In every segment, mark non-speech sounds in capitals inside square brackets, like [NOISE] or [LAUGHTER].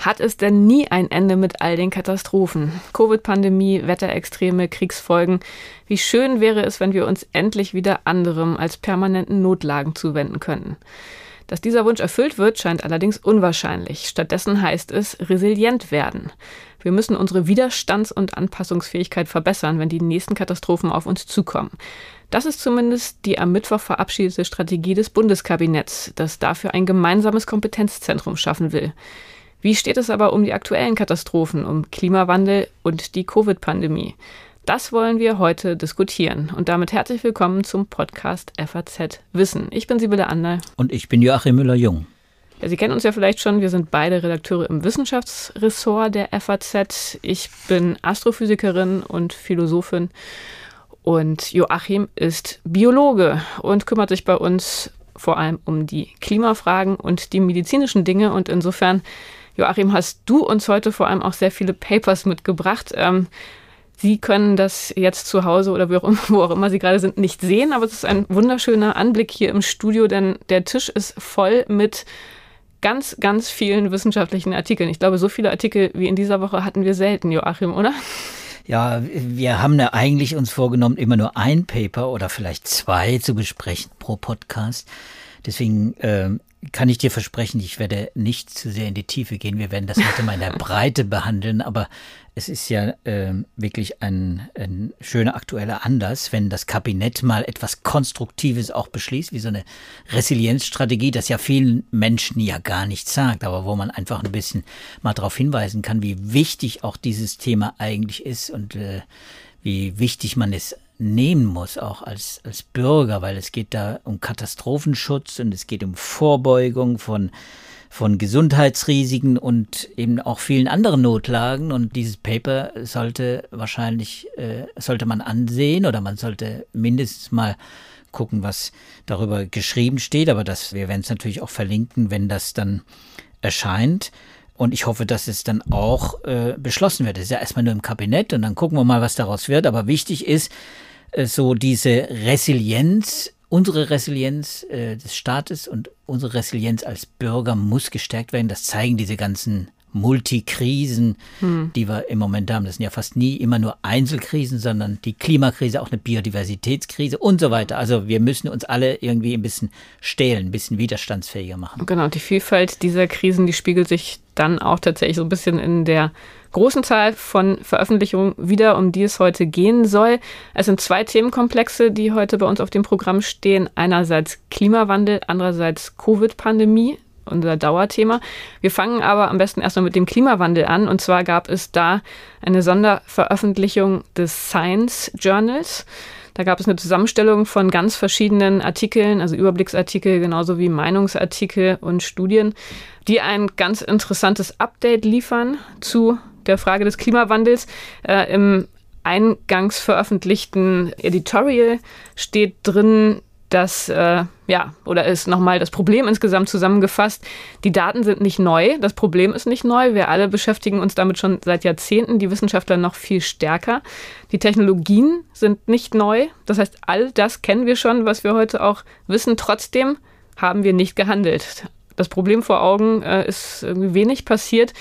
Hat es denn nie ein Ende mit all den Katastrophen? Covid-Pandemie, Wetterextreme, Kriegsfolgen. Wie schön wäre es, wenn wir uns endlich wieder anderem als permanenten Notlagen zuwenden könnten. Dass dieser Wunsch erfüllt wird, scheint allerdings unwahrscheinlich. Stattdessen heißt es resilient werden. Wir müssen unsere Widerstands- und Anpassungsfähigkeit verbessern, wenn die nächsten Katastrophen auf uns zukommen. Das ist zumindest die am Mittwoch verabschiedete Strategie des Bundeskabinetts, das dafür ein gemeinsames Kompetenzzentrum schaffen will. Wie steht es aber um die aktuellen Katastrophen, um Klimawandel und die Covid-Pandemie? Das wollen wir heute diskutieren. Und damit herzlich willkommen zum Podcast FAZ Wissen. Ich bin Sibylle Anderl. Und ich bin Joachim Müller-Jung. Ja, Sie kennen uns ja vielleicht schon. Wir sind beide Redakteure im Wissenschaftsressort der FAZ. Ich bin Astrophysikerin und Philosophin. Und Joachim ist Biologe und kümmert sich bei uns vor allem um die Klimafragen und die medizinischen Dinge. Und insofern Joachim, hast du uns heute vor allem auch sehr viele Papers mitgebracht. Ähm, Sie können das jetzt zu Hause oder auch, immer, [LAUGHS] wo auch immer Sie gerade sind, nicht sehen, aber es ist ein wunderschöner Anblick hier im Studio, denn der Tisch ist voll mit ganz, ganz vielen wissenschaftlichen Artikeln. Ich glaube, so viele Artikel wie in dieser Woche hatten wir selten, Joachim, oder? Ja, wir haben ja eigentlich uns vorgenommen, immer nur ein Paper oder vielleicht zwei zu besprechen pro Podcast. Deswegen äh, kann ich dir versprechen, ich werde nicht zu sehr in die Tiefe gehen. Wir werden das heute mal in der [LAUGHS] Breite behandeln, aber es ist ja äh, wirklich ein, ein schöner aktueller Anlass, wenn das Kabinett mal etwas Konstruktives auch beschließt, wie so eine Resilienzstrategie, das ja vielen Menschen ja gar nichts sagt, aber wo man einfach ein bisschen mal darauf hinweisen kann, wie wichtig auch dieses Thema eigentlich ist und äh, wie wichtig man es nehmen muss, auch als, als Bürger, weil es geht da um Katastrophenschutz und es geht um Vorbeugung von, von Gesundheitsrisiken und eben auch vielen anderen Notlagen. Und dieses Paper sollte wahrscheinlich, äh, sollte man ansehen oder man sollte mindestens mal gucken, was darüber geschrieben steht. Aber das, wir werden es natürlich auch verlinken, wenn das dann erscheint. Und ich hoffe, dass es dann auch äh, beschlossen wird. Es ist ja erstmal nur im Kabinett und dann gucken wir mal, was daraus wird. Aber wichtig ist, so diese Resilienz, unsere Resilienz äh, des Staates und unsere Resilienz als Bürger muss gestärkt werden. Das zeigen diese ganzen Multikrisen, hm. die wir im Moment haben. Das sind ja fast nie immer nur Einzelkrisen, sondern die Klimakrise, auch eine Biodiversitätskrise und so weiter. Also wir müssen uns alle irgendwie ein bisschen stählen, ein bisschen widerstandsfähiger machen. Genau, die Vielfalt dieser Krisen, die spiegelt sich dann auch tatsächlich so ein bisschen in der großen Zahl von Veröffentlichungen wieder, um die es heute gehen soll. Es sind zwei Themenkomplexe, die heute bei uns auf dem Programm stehen. Einerseits Klimawandel, andererseits Covid-Pandemie unser Dauerthema. Wir fangen aber am besten erstmal mit dem Klimawandel an. Und zwar gab es da eine Sonderveröffentlichung des Science Journals. Da gab es eine Zusammenstellung von ganz verschiedenen Artikeln, also Überblicksartikel genauso wie Meinungsartikel und Studien, die ein ganz interessantes Update liefern zu der Frage des Klimawandels. Äh, Im eingangs veröffentlichten Editorial steht drin, dass, äh, ja, oder ist nochmal das Problem insgesamt zusammengefasst. Die Daten sind nicht neu, das Problem ist nicht neu. Wir alle beschäftigen uns damit schon seit Jahrzehnten, die Wissenschaftler noch viel stärker. Die Technologien sind nicht neu. Das heißt, all das kennen wir schon, was wir heute auch wissen. Trotzdem haben wir nicht gehandelt. Das Problem vor Augen äh, ist irgendwie wenig passiert.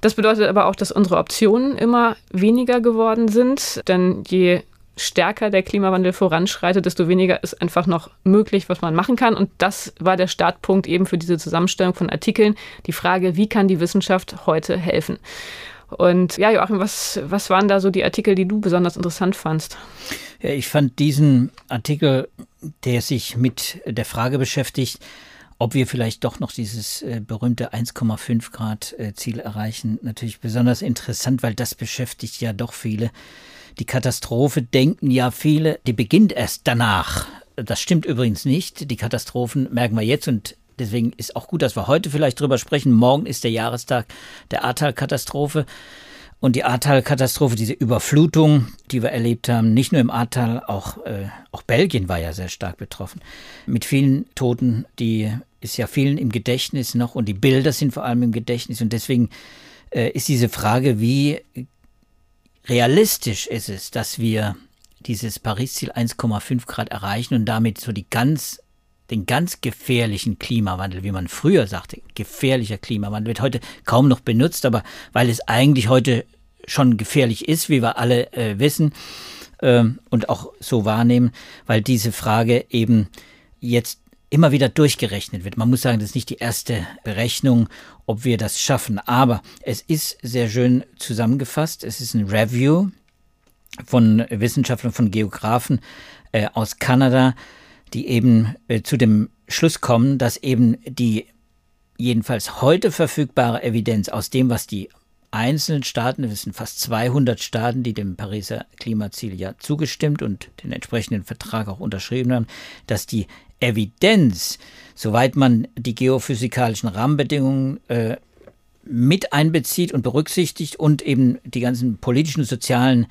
Das bedeutet aber auch, dass unsere Optionen immer weniger geworden sind, denn je stärker der Klimawandel voranschreitet, desto weniger ist einfach noch möglich, was man machen kann. Und das war der Startpunkt eben für diese Zusammenstellung von Artikeln. Die Frage, wie kann die Wissenschaft heute helfen? Und ja, Joachim, was, was waren da so die Artikel, die du besonders interessant fandst? Ja, ich fand diesen Artikel, der sich mit der Frage beschäftigt, ob wir vielleicht doch noch dieses äh, berühmte 1,5 Grad äh, Ziel erreichen, natürlich besonders interessant, weil das beschäftigt ja doch viele. Die Katastrophe denken ja viele, die beginnt erst danach. Das stimmt übrigens nicht. Die Katastrophen merken wir jetzt und deswegen ist auch gut, dass wir heute vielleicht drüber sprechen. Morgen ist der Jahrestag der Ahrtal-Katastrophe. Und die Ahrtal-Katastrophe, diese Überflutung, die wir erlebt haben, nicht nur im Ahrtal, auch, äh, auch Belgien war ja sehr stark betroffen. Mit vielen Toten, die ist ja vielen im Gedächtnis noch und die Bilder sind vor allem im Gedächtnis. Und deswegen äh, ist diese Frage, wie realistisch ist es, dass wir dieses Paris-Ziel 1,5 Grad erreichen und damit so die ganz den ganz gefährlichen Klimawandel, wie man früher sagte, gefährlicher Klimawandel, wird heute kaum noch benutzt, aber weil es eigentlich heute schon gefährlich ist, wie wir alle äh, wissen äh, und auch so wahrnehmen, weil diese Frage eben jetzt immer wieder durchgerechnet wird. Man muss sagen, das ist nicht die erste Berechnung, ob wir das schaffen, aber es ist sehr schön zusammengefasst. Es ist ein Review von Wissenschaftlern, von Geografen äh, aus Kanada, die eben äh, zu dem Schluss kommen, dass eben die jedenfalls heute verfügbare Evidenz aus dem, was die einzelnen Staaten, es sind fast 200 Staaten, die dem Pariser Klimaziel ja zugestimmt und den entsprechenden Vertrag auch unterschrieben haben, dass die Evidenz, soweit man die geophysikalischen Rahmenbedingungen äh, mit einbezieht und berücksichtigt und eben die ganzen politischen und sozialen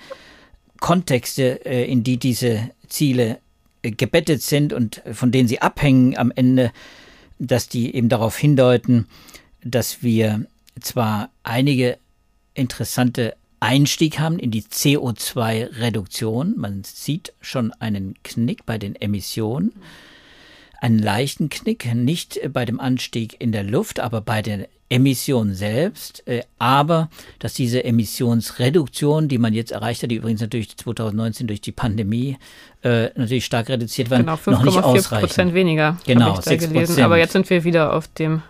Kontexte, äh, in die diese Ziele äh, gebettet sind und von denen sie abhängen am Ende, dass die eben darauf hindeuten, dass wir zwar einige interessante Einstieg haben in die CO2-Reduktion. Man sieht schon einen Knick bei den Emissionen, einen leichten Knick, nicht bei dem Anstieg in der Luft, aber bei der Emission selbst. Äh, aber dass diese Emissionsreduktion, die man jetzt erreicht hat, die übrigens natürlich 2019 durch die Pandemie äh, natürlich stark reduziert waren, genau, noch nicht ausreichen. Prozent weniger. Genau, ich da gelesen. Aber jetzt sind wir wieder auf dem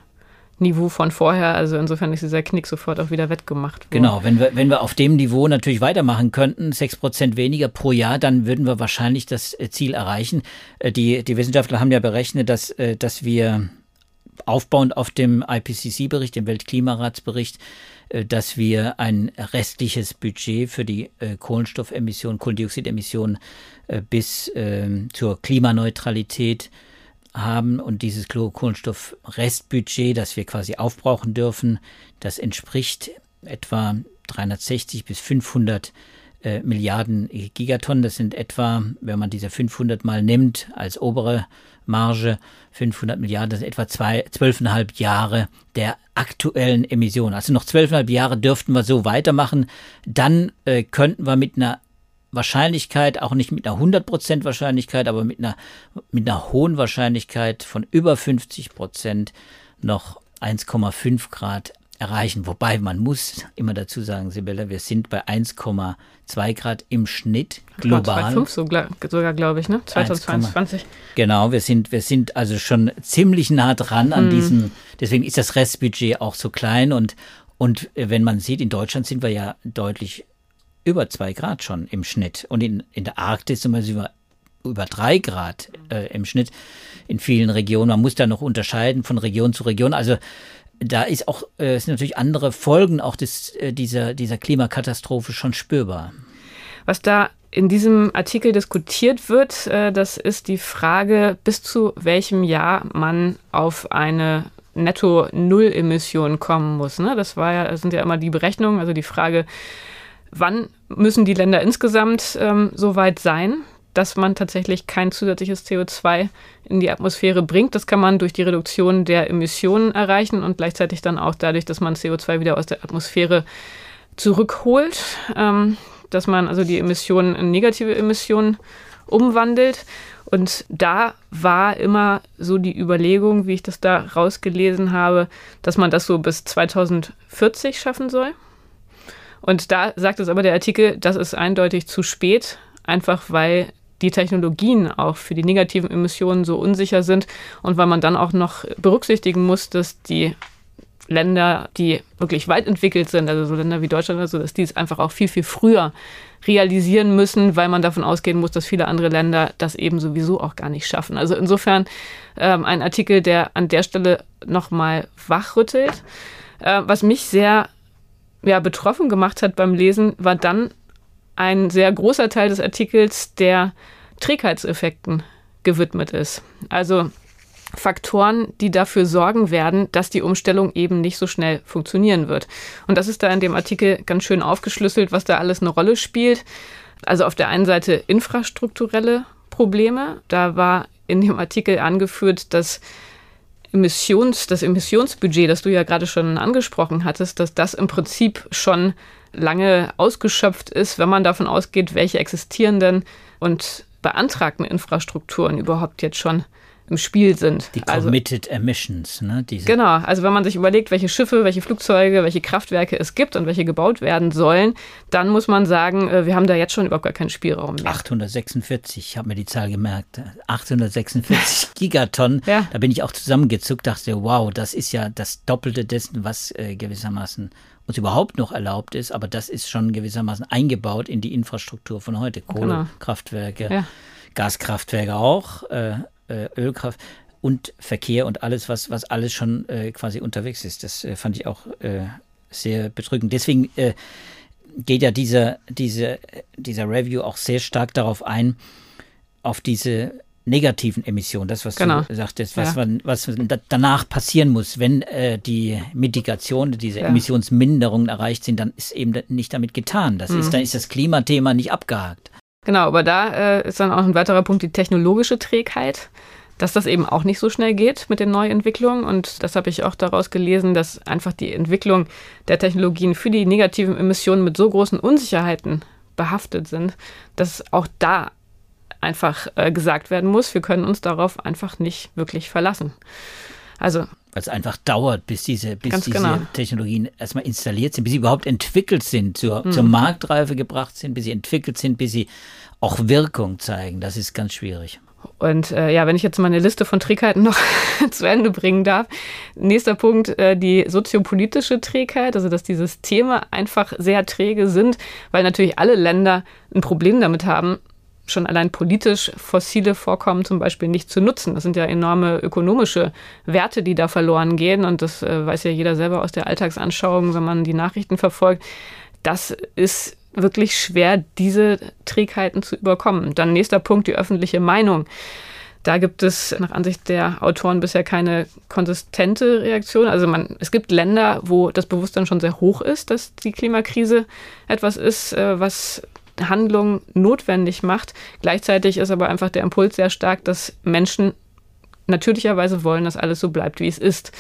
Niveau von vorher. Also insofern ist dieser Knick sofort auch wieder wettgemacht worden. Genau, wenn wir, wenn wir auf dem Niveau natürlich weitermachen könnten, sechs Prozent weniger pro Jahr, dann würden wir wahrscheinlich das äh, Ziel erreichen. Äh, die, die Wissenschaftler haben ja berechnet, dass, äh, dass wir aufbauend auf dem IPCC-Bericht, dem Weltklimaratsbericht, dass wir ein restliches Budget für die Kohlenstoffemission, Kohlendioxidemission bis ähm, zur Klimaneutralität haben und dieses Kohlenstoff-Restbudget, das wir quasi aufbrauchen dürfen, das entspricht etwa 360 bis 500 äh, Milliarden Gigatonnen. Das sind etwa, wenn man diese 500 mal nimmt als obere Marge, 500 Milliarden, das sind etwa 12,5 Jahre der aktuellen Emissionen. Also noch 12,5 Jahre dürften wir so weitermachen. Dann äh, könnten wir mit einer Wahrscheinlichkeit, auch nicht mit einer 100% Wahrscheinlichkeit, aber mit einer, mit einer hohen Wahrscheinlichkeit von über 50% noch 1,5 Grad erreichen. Wobei man muss immer dazu sagen, Sibylle, wir sind bei 1,2 Grad im Schnitt global. 2,5 sogar, sogar glaube ich, ne? 2022. 1, genau, wir sind, wir sind also schon ziemlich nah dran an hm. diesem, deswegen ist das Restbudget auch so klein und, und wenn man sieht, in Deutschland sind wir ja deutlich über zwei Grad schon im Schnitt. Und in, in der Arktis zum Beispiel über, über drei Grad äh, im Schnitt in vielen Regionen. Man muss da noch unterscheiden von Region zu Region. Also da ist auch, äh, sind natürlich andere Folgen auch des, äh, dieser, dieser Klimakatastrophe schon spürbar. Was da in diesem Artikel diskutiert wird, äh, das ist die Frage, bis zu welchem Jahr man auf eine Netto-Null-Emission kommen muss. Ne? Das war ja, das sind ja immer die Berechnungen, also die Frage, wann müssen die Länder insgesamt ähm, so weit sein, dass man tatsächlich kein zusätzliches CO2 in die Atmosphäre bringt. Das kann man durch die Reduktion der Emissionen erreichen und gleichzeitig dann auch dadurch, dass man CO2 wieder aus der Atmosphäre zurückholt, ähm, dass man also die Emissionen in negative Emissionen umwandelt. Und da war immer so die Überlegung, wie ich das da rausgelesen habe, dass man das so bis 2040 schaffen soll. Und da sagt es aber der Artikel, das ist eindeutig zu spät, einfach weil die Technologien auch für die negativen Emissionen so unsicher sind und weil man dann auch noch berücksichtigen muss, dass die Länder, die wirklich weit entwickelt sind, also so Länder wie Deutschland, also dass die es einfach auch viel, viel früher realisieren müssen, weil man davon ausgehen muss, dass viele andere Länder das eben sowieso auch gar nicht schaffen. Also insofern ähm, ein Artikel, der an der Stelle nochmal wachrüttelt. Äh, was mich sehr ja, betroffen gemacht hat beim Lesen, war dann ein sehr großer Teil des Artikels, der Trägheitseffekten gewidmet ist. Also Faktoren, die dafür sorgen werden, dass die Umstellung eben nicht so schnell funktionieren wird. Und das ist da in dem Artikel ganz schön aufgeschlüsselt, was da alles eine Rolle spielt. Also auf der einen Seite infrastrukturelle Probleme. Da war in dem Artikel angeführt, dass Emissions, das Emissionsbudget, das du ja gerade schon angesprochen hattest, dass das im Prinzip schon lange ausgeschöpft ist, wenn man davon ausgeht, welche existierenden und beantragten Infrastrukturen überhaupt jetzt schon im Spiel sind. Die also Committed also, Emissions, ne? Diese. Genau, also wenn man sich überlegt, welche Schiffe, welche Flugzeuge, welche Kraftwerke es gibt und welche gebaut werden sollen, dann muss man sagen, äh, wir haben da jetzt schon überhaupt gar keinen Spielraum mehr. 846, ich habe mir die Zahl gemerkt. 846 [LAUGHS] Gigaton. Ja. Da bin ich auch zusammengezuckt, dachte, wow, das ist ja das Doppelte dessen, was äh, gewissermaßen uns überhaupt noch erlaubt ist, aber das ist schon gewissermaßen eingebaut in die Infrastruktur von heute. Genau. Kohlekraftwerke, genau. ja. Gaskraftwerke auch, äh, äh, Ölkraft und Verkehr und alles, was, was alles schon äh, quasi unterwegs ist. Das äh, fand ich auch äh, sehr bedrückend. Deswegen äh, geht ja dieser, diese, dieser Review auch sehr stark darauf ein, auf diese negativen Emissionen, das, was genau. du sagtest, was, ja. man, was danach passieren muss, wenn äh, die Mitigation, diese ja. Emissionsminderungen erreicht sind, dann ist eben nicht damit getan. Das mhm. ist, dann ist das Klimathema nicht abgehakt. Genau, aber da äh, ist dann auch ein weiterer Punkt die technologische Trägheit, dass das eben auch nicht so schnell geht mit den Neuentwicklungen. Und das habe ich auch daraus gelesen, dass einfach die Entwicklung der Technologien für die negativen Emissionen mit so großen Unsicherheiten behaftet sind, dass auch da einfach äh, gesagt werden muss, wir können uns darauf einfach nicht wirklich verlassen. Also weil es einfach dauert, bis diese, bis diese genau. Technologien erstmal installiert sind, bis sie überhaupt entwickelt sind, zur, mhm. zur Marktreife gebracht sind, bis sie entwickelt sind, bis sie auch Wirkung zeigen. Das ist ganz schwierig. Und äh, ja, wenn ich jetzt meine Liste von Trägheiten noch [LAUGHS] zu Ende bringen darf. Nächster Punkt, äh, die soziopolitische Trägheit, also dass die Systeme einfach sehr träge sind, weil natürlich alle Länder ein Problem damit haben, schon allein politisch fossile Vorkommen zum Beispiel nicht zu nutzen. Das sind ja enorme ökonomische Werte, die da verloren gehen. Und das äh, weiß ja jeder selber aus der Alltagsanschauung, wenn man die Nachrichten verfolgt. Das ist wirklich schwer, diese Trägheiten zu überkommen. Dann nächster Punkt, die öffentliche Meinung. Da gibt es nach Ansicht der Autoren bisher keine konsistente Reaktion. Also man, es gibt Länder, wo das Bewusstsein schon sehr hoch ist, dass die Klimakrise etwas ist, äh, was Handlung notwendig macht. Gleichzeitig ist aber einfach der Impuls sehr stark, dass Menschen natürlicherweise wollen, dass alles so bleibt, wie es ist.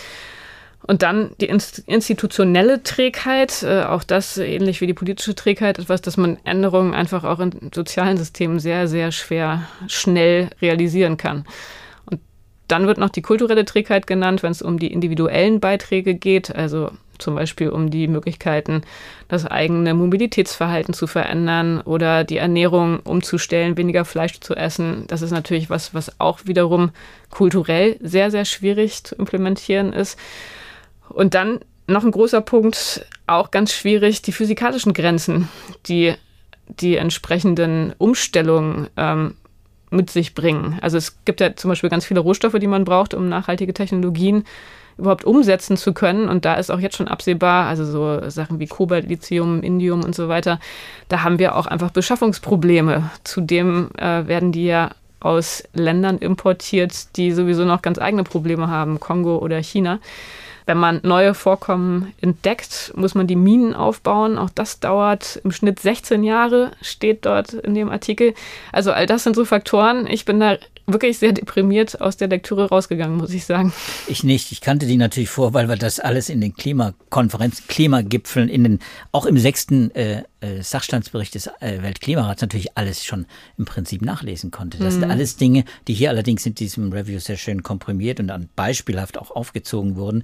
Und dann die institutionelle Trägheit, äh, auch das ähnlich wie die politische Trägheit, etwas, dass man Änderungen einfach auch in sozialen Systemen sehr, sehr schwer schnell realisieren kann. Dann wird noch die kulturelle Trägheit genannt, wenn es um die individuellen Beiträge geht, also zum Beispiel um die Möglichkeiten, das eigene Mobilitätsverhalten zu verändern oder die Ernährung umzustellen, weniger Fleisch zu essen. Das ist natürlich was, was auch wiederum kulturell sehr, sehr schwierig zu implementieren ist. Und dann noch ein großer Punkt, auch ganz schwierig, die physikalischen Grenzen, die die entsprechenden Umstellungen ähm, mit sich bringen. Also es gibt ja zum Beispiel ganz viele Rohstoffe, die man braucht, um nachhaltige Technologien überhaupt umsetzen zu können. Und da ist auch jetzt schon absehbar, also so Sachen wie Kobalt, Lithium, Indium und so weiter, da haben wir auch einfach Beschaffungsprobleme. Zudem äh, werden die ja aus Ländern importiert, die sowieso noch ganz eigene Probleme haben, Kongo oder China. Wenn man neue Vorkommen entdeckt, muss man die Minen aufbauen. Auch das dauert im Schnitt 16 Jahre, steht dort in dem Artikel. Also all das sind so Faktoren. Ich bin da wirklich sehr deprimiert aus der Lektüre rausgegangen, muss ich sagen. Ich nicht. Ich kannte die natürlich vor, weil wir das alles in den Klimakonferenzen, Klimagipfeln, in den, auch im sechsten äh, äh, Sachstandsbericht des äh, Weltklimarats natürlich alles schon im Prinzip nachlesen konnte. Das mhm. sind alles Dinge, die hier allerdings in diesem Review sehr schön komprimiert und dann beispielhaft auch aufgezogen wurden.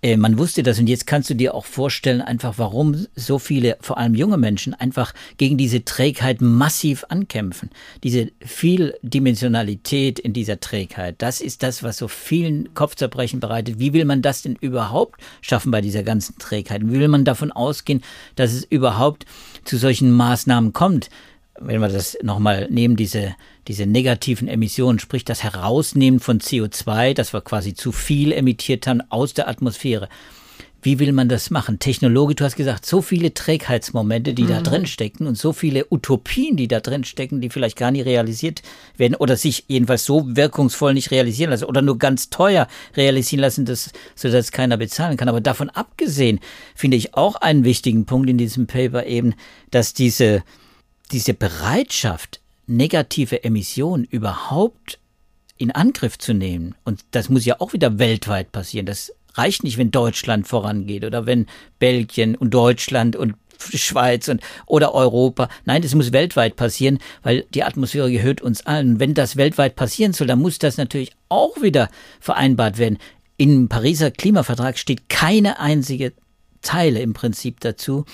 Äh, man wusste das und jetzt kannst du dir auch vorstellen, einfach warum so viele, vor allem junge Menschen, einfach gegen diese Trägheit massiv ankämpfen. Diese Vieldimensionalität in dieser Trägheit, das ist das, was so vielen Kopfzerbrechen bereitet. Wie will man das denn überhaupt schaffen bei dieser ganzen Trägheit? Wie will man davon ausgehen, dass es überhaupt zu solchen Maßnahmen kommt? Wenn wir das nochmal nehmen, diese, diese negativen Emissionen, sprich das Herausnehmen von CO2, das wir quasi zu viel emittiert haben aus der Atmosphäre. Wie will man das machen? Technologie, du hast gesagt, so viele Trägheitsmomente, die mhm. da drin stecken und so viele Utopien, die da drin stecken, die vielleicht gar nicht realisiert werden oder sich jedenfalls so wirkungsvoll nicht realisieren lassen oder nur ganz teuer realisieren lassen, dass, sodass keiner bezahlen kann. Aber davon abgesehen finde ich auch einen wichtigen Punkt in diesem Paper eben, dass diese, diese Bereitschaft, negative Emissionen überhaupt in Angriff zu nehmen, und das muss ja auch wieder weltweit passieren, das reicht nicht, wenn Deutschland vorangeht oder wenn Belgien und Deutschland und Schweiz und, oder Europa. Nein, es muss weltweit passieren, weil die Atmosphäre gehört uns allen. Wenn das weltweit passieren soll, dann muss das natürlich auch wieder vereinbart werden. Im Pariser Klimavertrag steht keine einzige Zeile im Prinzip dazu.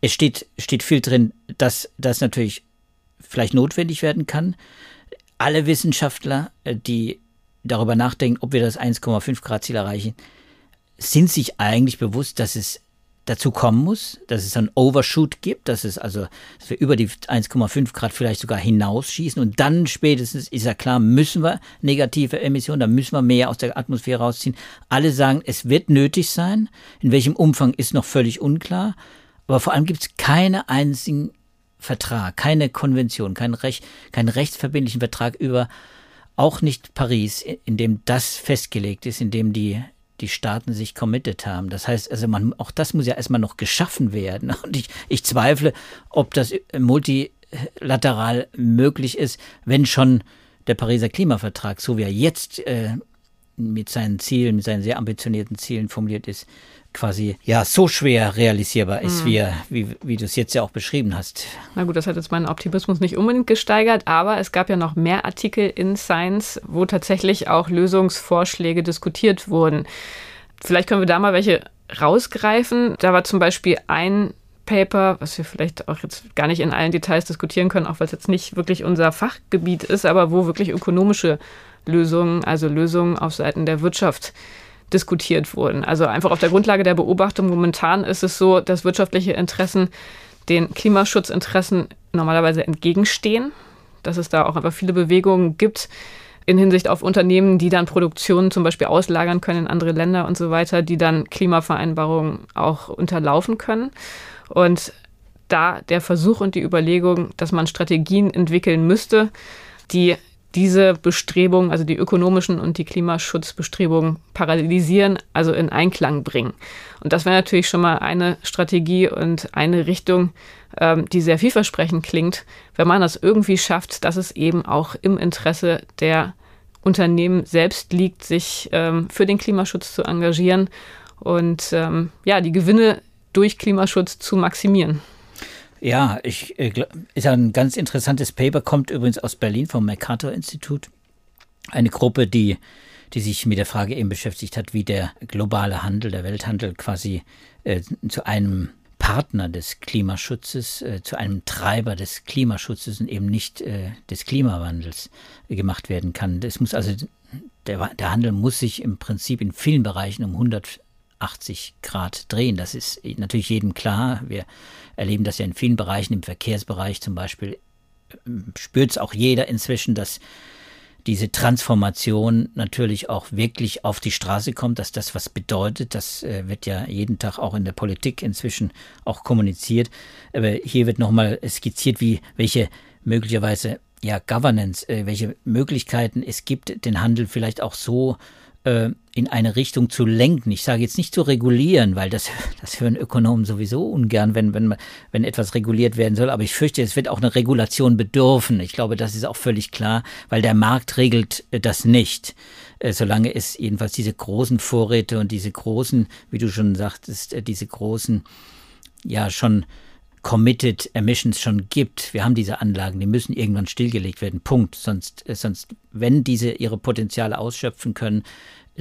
Es steht, steht viel drin, dass das natürlich vielleicht notwendig werden kann. Alle Wissenschaftler, äh, die darüber nachdenken, ob wir das 1,5 Grad Ziel erreichen, sind sich eigentlich bewusst, dass es dazu kommen muss, dass es ein Overshoot gibt, dass es also, dass wir über die 1,5 Grad vielleicht sogar hinausschießen und dann spätestens ist ja klar, müssen wir negative Emissionen, da müssen wir mehr aus der Atmosphäre rausziehen. Alle sagen, es wird nötig sein. In welchem Umfang ist noch völlig unklar. Aber vor allem gibt es keine einzigen Vertrag, keine Konvention, keinen, Recht, keinen rechtsverbindlichen Vertrag über auch nicht Paris, in dem das festgelegt ist, in dem die die Staaten sich committed haben. Das heißt, also man, auch das muss ja erstmal noch geschaffen werden. [LAUGHS] Und ich, ich zweifle, ob das multilateral möglich ist, wenn schon der Pariser Klimavertrag, so wie er jetzt äh, mit seinen Zielen, mit seinen sehr ambitionierten Zielen formuliert ist, quasi ja so schwer realisierbar ist, mhm. wie, wie, wie du es jetzt ja auch beschrieben hast. Na gut, das hat jetzt meinen Optimismus nicht unbedingt gesteigert, aber es gab ja noch mehr Artikel in Science, wo tatsächlich auch Lösungsvorschläge diskutiert wurden. Vielleicht können wir da mal welche rausgreifen. Da war zum Beispiel ein Paper, was wir vielleicht auch jetzt gar nicht in allen Details diskutieren können, auch weil es jetzt nicht wirklich unser Fachgebiet ist, aber wo wirklich ökonomische Lösungen, also Lösungen auf Seiten der Wirtschaft diskutiert wurden. Also einfach auf der Grundlage der Beobachtung momentan ist es so, dass wirtschaftliche Interessen den Klimaschutzinteressen normalerweise entgegenstehen, dass es da auch einfach viele Bewegungen gibt in Hinsicht auf Unternehmen, die dann Produktionen zum Beispiel auslagern können in andere Länder und so weiter, die dann Klimavereinbarungen auch unterlaufen können. Und da der Versuch und die Überlegung, dass man Strategien entwickeln müsste, die diese Bestrebungen, also die ökonomischen und die Klimaschutzbestrebungen parallelisieren, also in Einklang bringen. Und das wäre natürlich schon mal eine Strategie und eine Richtung, ähm, die sehr vielversprechend klingt, wenn man das irgendwie schafft, dass es eben auch im Interesse der Unternehmen selbst liegt, sich ähm, für den Klimaschutz zu engagieren und ähm, ja, die Gewinne durch Klimaschutz zu maximieren. Ja, ich, äh, ist ein ganz interessantes Paper, kommt übrigens aus Berlin vom MacArthur-Institut. Eine Gruppe, die, die sich mit der Frage eben beschäftigt hat, wie der globale Handel, der Welthandel quasi äh, zu einem Partner des Klimaschutzes, äh, zu einem Treiber des Klimaschutzes und eben nicht äh, des Klimawandels gemacht werden kann. Das muss also, der, der Handel muss sich im Prinzip in vielen Bereichen um 100 80 Grad drehen. Das ist natürlich jedem klar. Wir erleben das ja in vielen Bereichen, im Verkehrsbereich zum Beispiel, ähm, spürt es auch jeder inzwischen, dass diese Transformation natürlich auch wirklich auf die Straße kommt, dass das was bedeutet. Das äh, wird ja jeden Tag auch in der Politik inzwischen auch kommuniziert. Aber hier wird nochmal skizziert, wie welche möglicherweise ja Governance, äh, welche Möglichkeiten es gibt, den Handel vielleicht auch so äh, in eine Richtung zu lenken. Ich sage jetzt nicht zu regulieren, weil das, [LAUGHS] das hören Ökonomen sowieso ungern, wenn, wenn, wenn etwas reguliert werden soll. Aber ich fürchte, es wird auch eine Regulation bedürfen. Ich glaube, das ist auch völlig klar, weil der Markt regelt äh, das nicht. Äh, solange es jedenfalls diese großen Vorräte und diese großen, wie du schon sagtest, äh, diese großen, ja, schon Committed Emissions schon gibt. Wir haben diese Anlagen, die müssen irgendwann stillgelegt werden. Punkt. Sonst, sonst, wenn diese ihre Potenziale ausschöpfen können,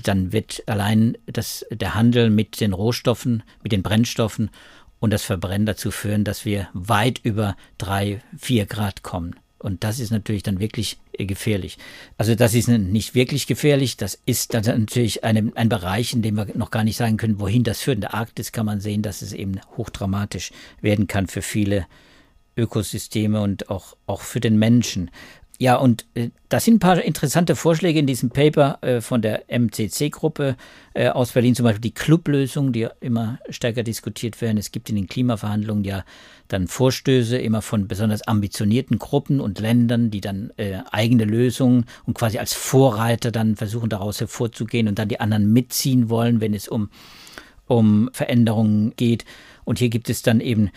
dann wird allein das, der Handel mit den Rohstoffen, mit den Brennstoffen und das Verbrennen dazu führen, dass wir weit über drei, vier Grad kommen. Und das ist natürlich dann wirklich gefährlich. Also das ist nicht wirklich gefährlich. Das ist dann natürlich eine, ein Bereich, in dem wir noch gar nicht sagen können, wohin das führt. In der Arktis kann man sehen, dass es eben hochdramatisch werden kann für viele Ökosysteme und auch, auch für den Menschen. Ja, und äh, das sind ein paar interessante Vorschläge in diesem Paper äh, von der MCC-Gruppe äh, aus Berlin, zum Beispiel die Clublösung, die immer stärker diskutiert werden. Es gibt in den Klimaverhandlungen ja dann Vorstöße immer von besonders ambitionierten Gruppen und Ländern, die dann äh, eigene Lösungen und quasi als Vorreiter dann versuchen daraus hervorzugehen und dann die anderen mitziehen wollen, wenn es um, um Veränderungen geht. Und hier gibt es dann eben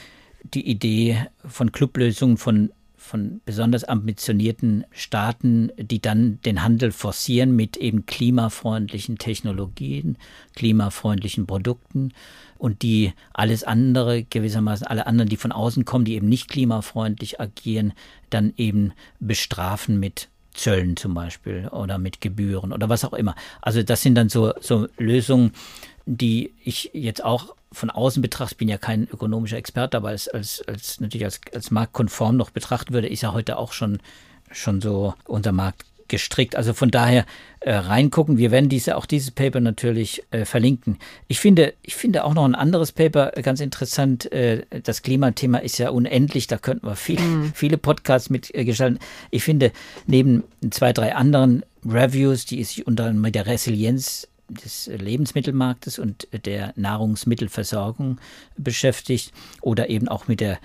die Idee von Clublösungen, von von besonders ambitionierten Staaten, die dann den Handel forcieren mit eben klimafreundlichen Technologien, klimafreundlichen Produkten und die alles andere, gewissermaßen alle anderen, die von außen kommen, die eben nicht klimafreundlich agieren, dann eben bestrafen mit Zöllen zum Beispiel oder mit Gebühren oder was auch immer. Also das sind dann so, so Lösungen, die ich jetzt auch von außen betrachte, bin ja kein ökonomischer Experte, aber als, als, als natürlich als, als marktkonform noch betrachten würde, ist ja heute auch schon, schon so unser Markt gestrickt. Also von daher äh, reingucken. Wir werden diese, auch dieses Paper natürlich äh, verlinken. Ich finde, ich finde auch noch ein anderes Paper ganz interessant. Äh, das Klimathema ist ja unendlich. Da könnten wir viel, mm. viele Podcasts mitgestalten. ich finde, neben zwei, drei anderen Reviews, die sich unter anderem mit der Resilienz des Lebensmittelmarktes und der Nahrungsmittelversorgung beschäftigt oder eben auch mit der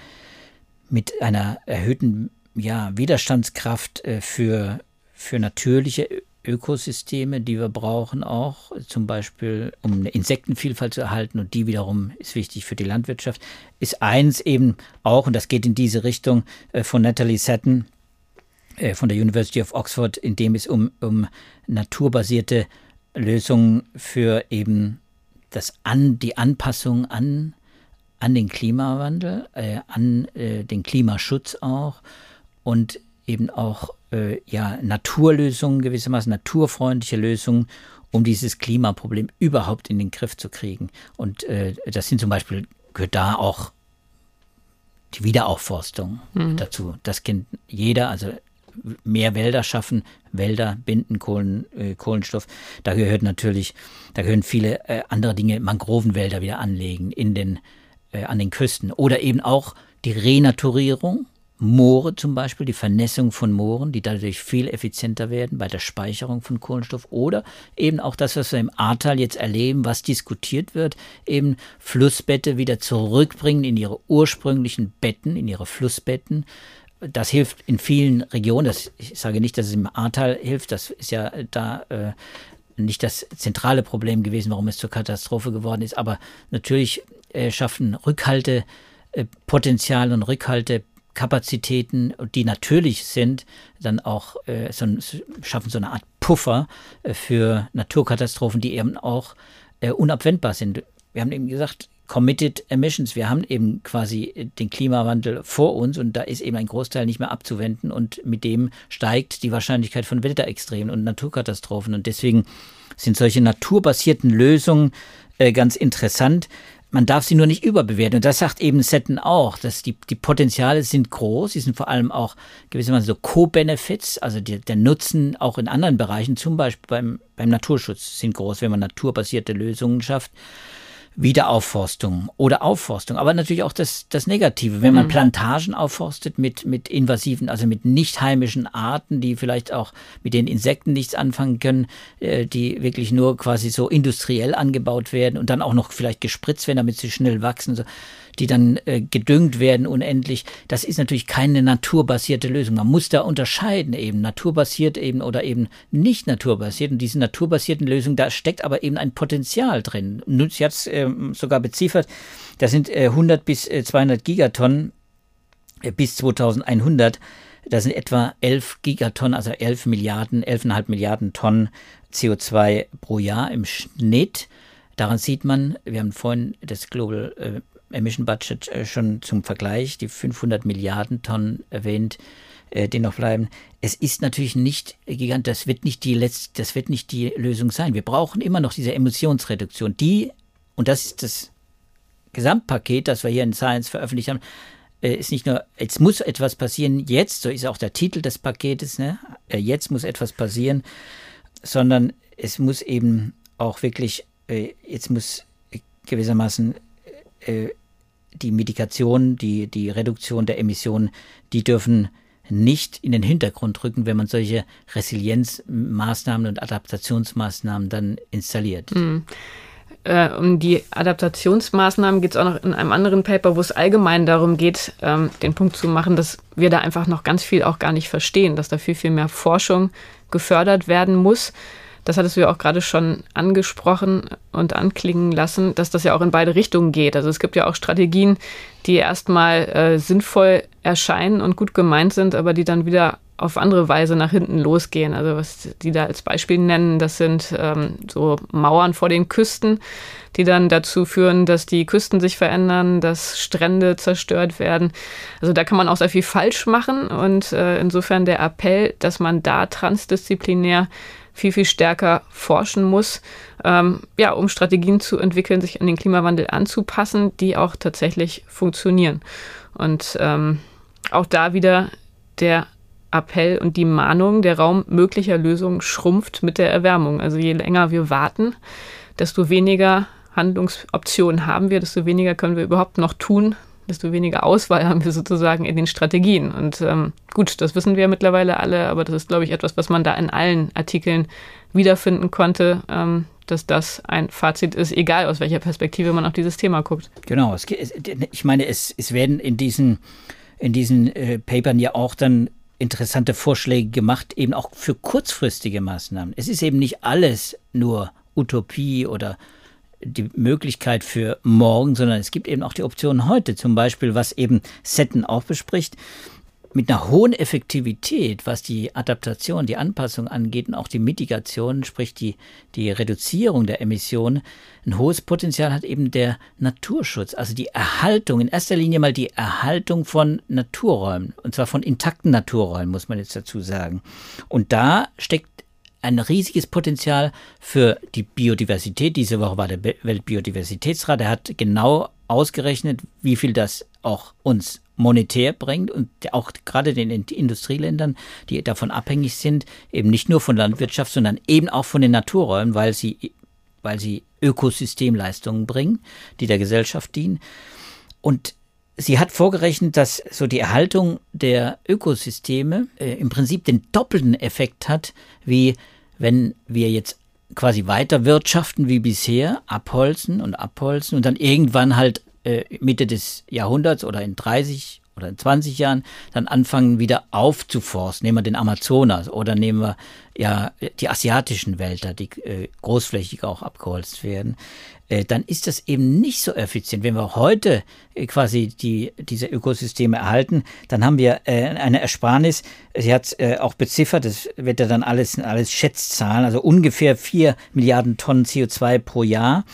mit einer erhöhten ja, Widerstandskraft äh, für, für natürliche Ökosysteme, die wir brauchen auch, zum Beispiel um eine Insektenvielfalt zu erhalten und die wiederum ist wichtig für die Landwirtschaft, ist eins eben auch, und das geht in diese Richtung äh, von Natalie Seton äh, von der University of Oxford, in dem es um, um naturbasierte Lösungen für eben das an, die Anpassung an, an den Klimawandel, äh, an äh, den Klimaschutz auch. Und eben auch äh, ja, Naturlösungen gewissermaßen, naturfreundliche Lösungen, um dieses Klimaproblem überhaupt in den Griff zu kriegen. Und äh, das sind zum Beispiel, gehört da auch die Wiederaufforstung mhm. dazu. Das kennt jeder, also mehr Wälder schaffen, Wälder binden Kohlen, äh, Kohlenstoff. Da gehört natürlich, da gehören viele äh, andere Dinge, Mangrovenwälder wieder anlegen in den, äh, an den Küsten. Oder eben auch die Renaturierung, Moore zum Beispiel, die Vernässung von Mooren, die dadurch viel effizienter werden bei der Speicherung von Kohlenstoff. Oder eben auch das, was wir im Ahrtal jetzt erleben, was diskutiert wird, eben Flussbette wieder zurückbringen in ihre ursprünglichen Betten, in ihre Flussbetten das hilft in vielen Regionen. Das, ich sage nicht, dass es im Ahrtal hilft. Das ist ja da äh, nicht das zentrale Problem gewesen, warum es zur Katastrophe geworden ist. Aber natürlich äh, schaffen Rückhaltepotenzial äh, und Rückhaltekapazitäten, die natürlich sind, dann auch äh, so, schaffen so eine Art Puffer äh, für Naturkatastrophen, die eben auch äh, unabwendbar sind. Wir haben eben gesagt, Committed Emissions. Wir haben eben quasi den Klimawandel vor uns und da ist eben ein Großteil nicht mehr abzuwenden und mit dem steigt die Wahrscheinlichkeit von Wetterextremen und Naturkatastrophen und deswegen sind solche naturbasierten Lösungen äh, ganz interessant. Man darf sie nur nicht überbewerten. Und das sagt eben Setten auch, dass die, die Potenziale sind groß. Sie sind vor allem auch gewissermaßen so Co-Benefits, also die, der Nutzen auch in anderen Bereichen, zum Beispiel beim, beim Naturschutz, sind groß, wenn man naturbasierte Lösungen schafft. Wiederaufforstung oder Aufforstung, aber natürlich auch das, das Negative. Wenn man mhm. Plantagen aufforstet mit, mit invasiven, also mit nicht heimischen Arten, die vielleicht auch mit den Insekten nichts anfangen können, äh, die wirklich nur quasi so industriell angebaut werden und dann auch noch vielleicht gespritzt werden, damit sie schnell wachsen. So die dann äh, gedüngt werden unendlich. Das ist natürlich keine naturbasierte Lösung. Man muss da unterscheiden eben naturbasiert eben oder eben nicht naturbasiert. Und diese naturbasierten Lösungen, da steckt aber eben ein Potenzial drin. Nutz jetzt äh, sogar beziffert, da sind äh, 100 bis äh, 200 Gigatonnen äh, bis 2100. Das sind etwa 11 Gigatonnen, also 11 Milliarden, 11,5 Milliarden Tonnen CO2 pro Jahr im Schnitt. Daran sieht man, wir haben vorhin das Global äh, Emission Budget äh, schon zum Vergleich, die 500 Milliarden Tonnen erwähnt, äh, die noch bleiben. Es ist natürlich nicht gigant, das wird nicht die letzte, das wird nicht die Lösung sein. Wir brauchen immer noch diese Emissionsreduktion, die, und das ist das Gesamtpaket, das wir hier in Science veröffentlicht haben, äh, ist nicht nur, jetzt muss etwas passieren, jetzt, so ist auch der Titel des Paketes, ne? jetzt muss etwas passieren, sondern es muss eben auch wirklich, jetzt muss gewissermaßen die Medikation, die, die Reduktion der Emissionen, die dürfen nicht in den Hintergrund rücken, wenn man solche Resilienzmaßnahmen und Adaptationsmaßnahmen dann installiert. Mhm. Äh, um die Adaptationsmaßnahmen geht es auch noch in einem anderen Paper, wo es allgemein darum geht, ähm, den Punkt zu machen, dass wir da einfach noch ganz viel auch gar nicht verstehen, dass da viel, viel mehr Forschung gefördert werden muss. Das hattest du ja auch gerade schon angesprochen und anklingen lassen, dass das ja auch in beide Richtungen geht. Also es gibt ja auch Strategien, die erstmal äh, sinnvoll erscheinen und gut gemeint sind, aber die dann wieder auf andere Weise nach hinten losgehen. Also was die da als Beispiel nennen, das sind ähm, so Mauern vor den Küsten, die dann dazu führen, dass die Küsten sich verändern, dass Strände zerstört werden. Also da kann man auch sehr viel falsch machen und äh, insofern der Appell, dass man da transdisziplinär viel, viel stärker forschen muss, ähm, ja, um Strategien zu entwickeln, sich an den Klimawandel anzupassen, die auch tatsächlich funktionieren. Und ähm, auch da wieder der Appell und die Mahnung, der Raum möglicher Lösungen schrumpft mit der Erwärmung. Also je länger wir warten, desto weniger Handlungsoptionen haben wir, desto weniger können wir überhaupt noch tun, desto weniger Auswahl haben wir sozusagen in den Strategien. Und ähm, gut, das wissen wir mittlerweile alle, aber das ist, glaube ich, etwas, was man da in allen Artikeln wiederfinden konnte, ähm, dass das ein Fazit ist, egal aus welcher Perspektive man auf dieses Thema guckt. Genau, es, ich meine, es, es werden in diesen, in diesen äh, Papern ja auch dann interessante Vorschläge gemacht, eben auch für kurzfristige Maßnahmen. Es ist eben nicht alles nur Utopie oder die Möglichkeit für morgen, sondern es gibt eben auch die Option heute, zum Beispiel, was eben Setten auch bespricht, mit einer hohen Effektivität, was die Adaptation, die Anpassung angeht und auch die Mitigation, sprich die, die Reduzierung der Emissionen, ein hohes Potenzial hat eben der Naturschutz, also die Erhaltung, in erster Linie mal die Erhaltung von Naturräumen, und zwar von intakten Naturräumen, muss man jetzt dazu sagen. Und da steckt ein riesiges Potenzial für die Biodiversität. Diese Woche war der Weltbiodiversitätsrat, der hat genau ausgerechnet, wie viel das auch uns monetär bringt und auch gerade den Industrieländern, die davon abhängig sind, eben nicht nur von Landwirtschaft, sondern eben auch von den Naturräumen, weil sie, weil sie Ökosystemleistungen bringen, die der Gesellschaft dienen. Und sie hat vorgerechnet, dass so die Erhaltung der Ökosysteme äh, im Prinzip den doppelten Effekt hat, wie wenn wir jetzt quasi weiter wirtschaften wie bisher, abholzen und abholzen und dann irgendwann halt äh, Mitte des Jahrhunderts oder in 30 oder in 20 Jahren dann anfangen wieder aufzuforsten. Nehmen wir den Amazonas oder nehmen wir ja die asiatischen Wälder, die äh, großflächig auch abgeholzt werden. Äh, dann ist das eben nicht so effizient. Wenn wir heute äh, quasi die, diese Ökosysteme erhalten, dann haben wir äh, eine Ersparnis. Sie hat äh, auch beziffert, das wird ja dann alles, alles Schätzzahlen, also ungefähr 4 Milliarden Tonnen CO2 pro Jahr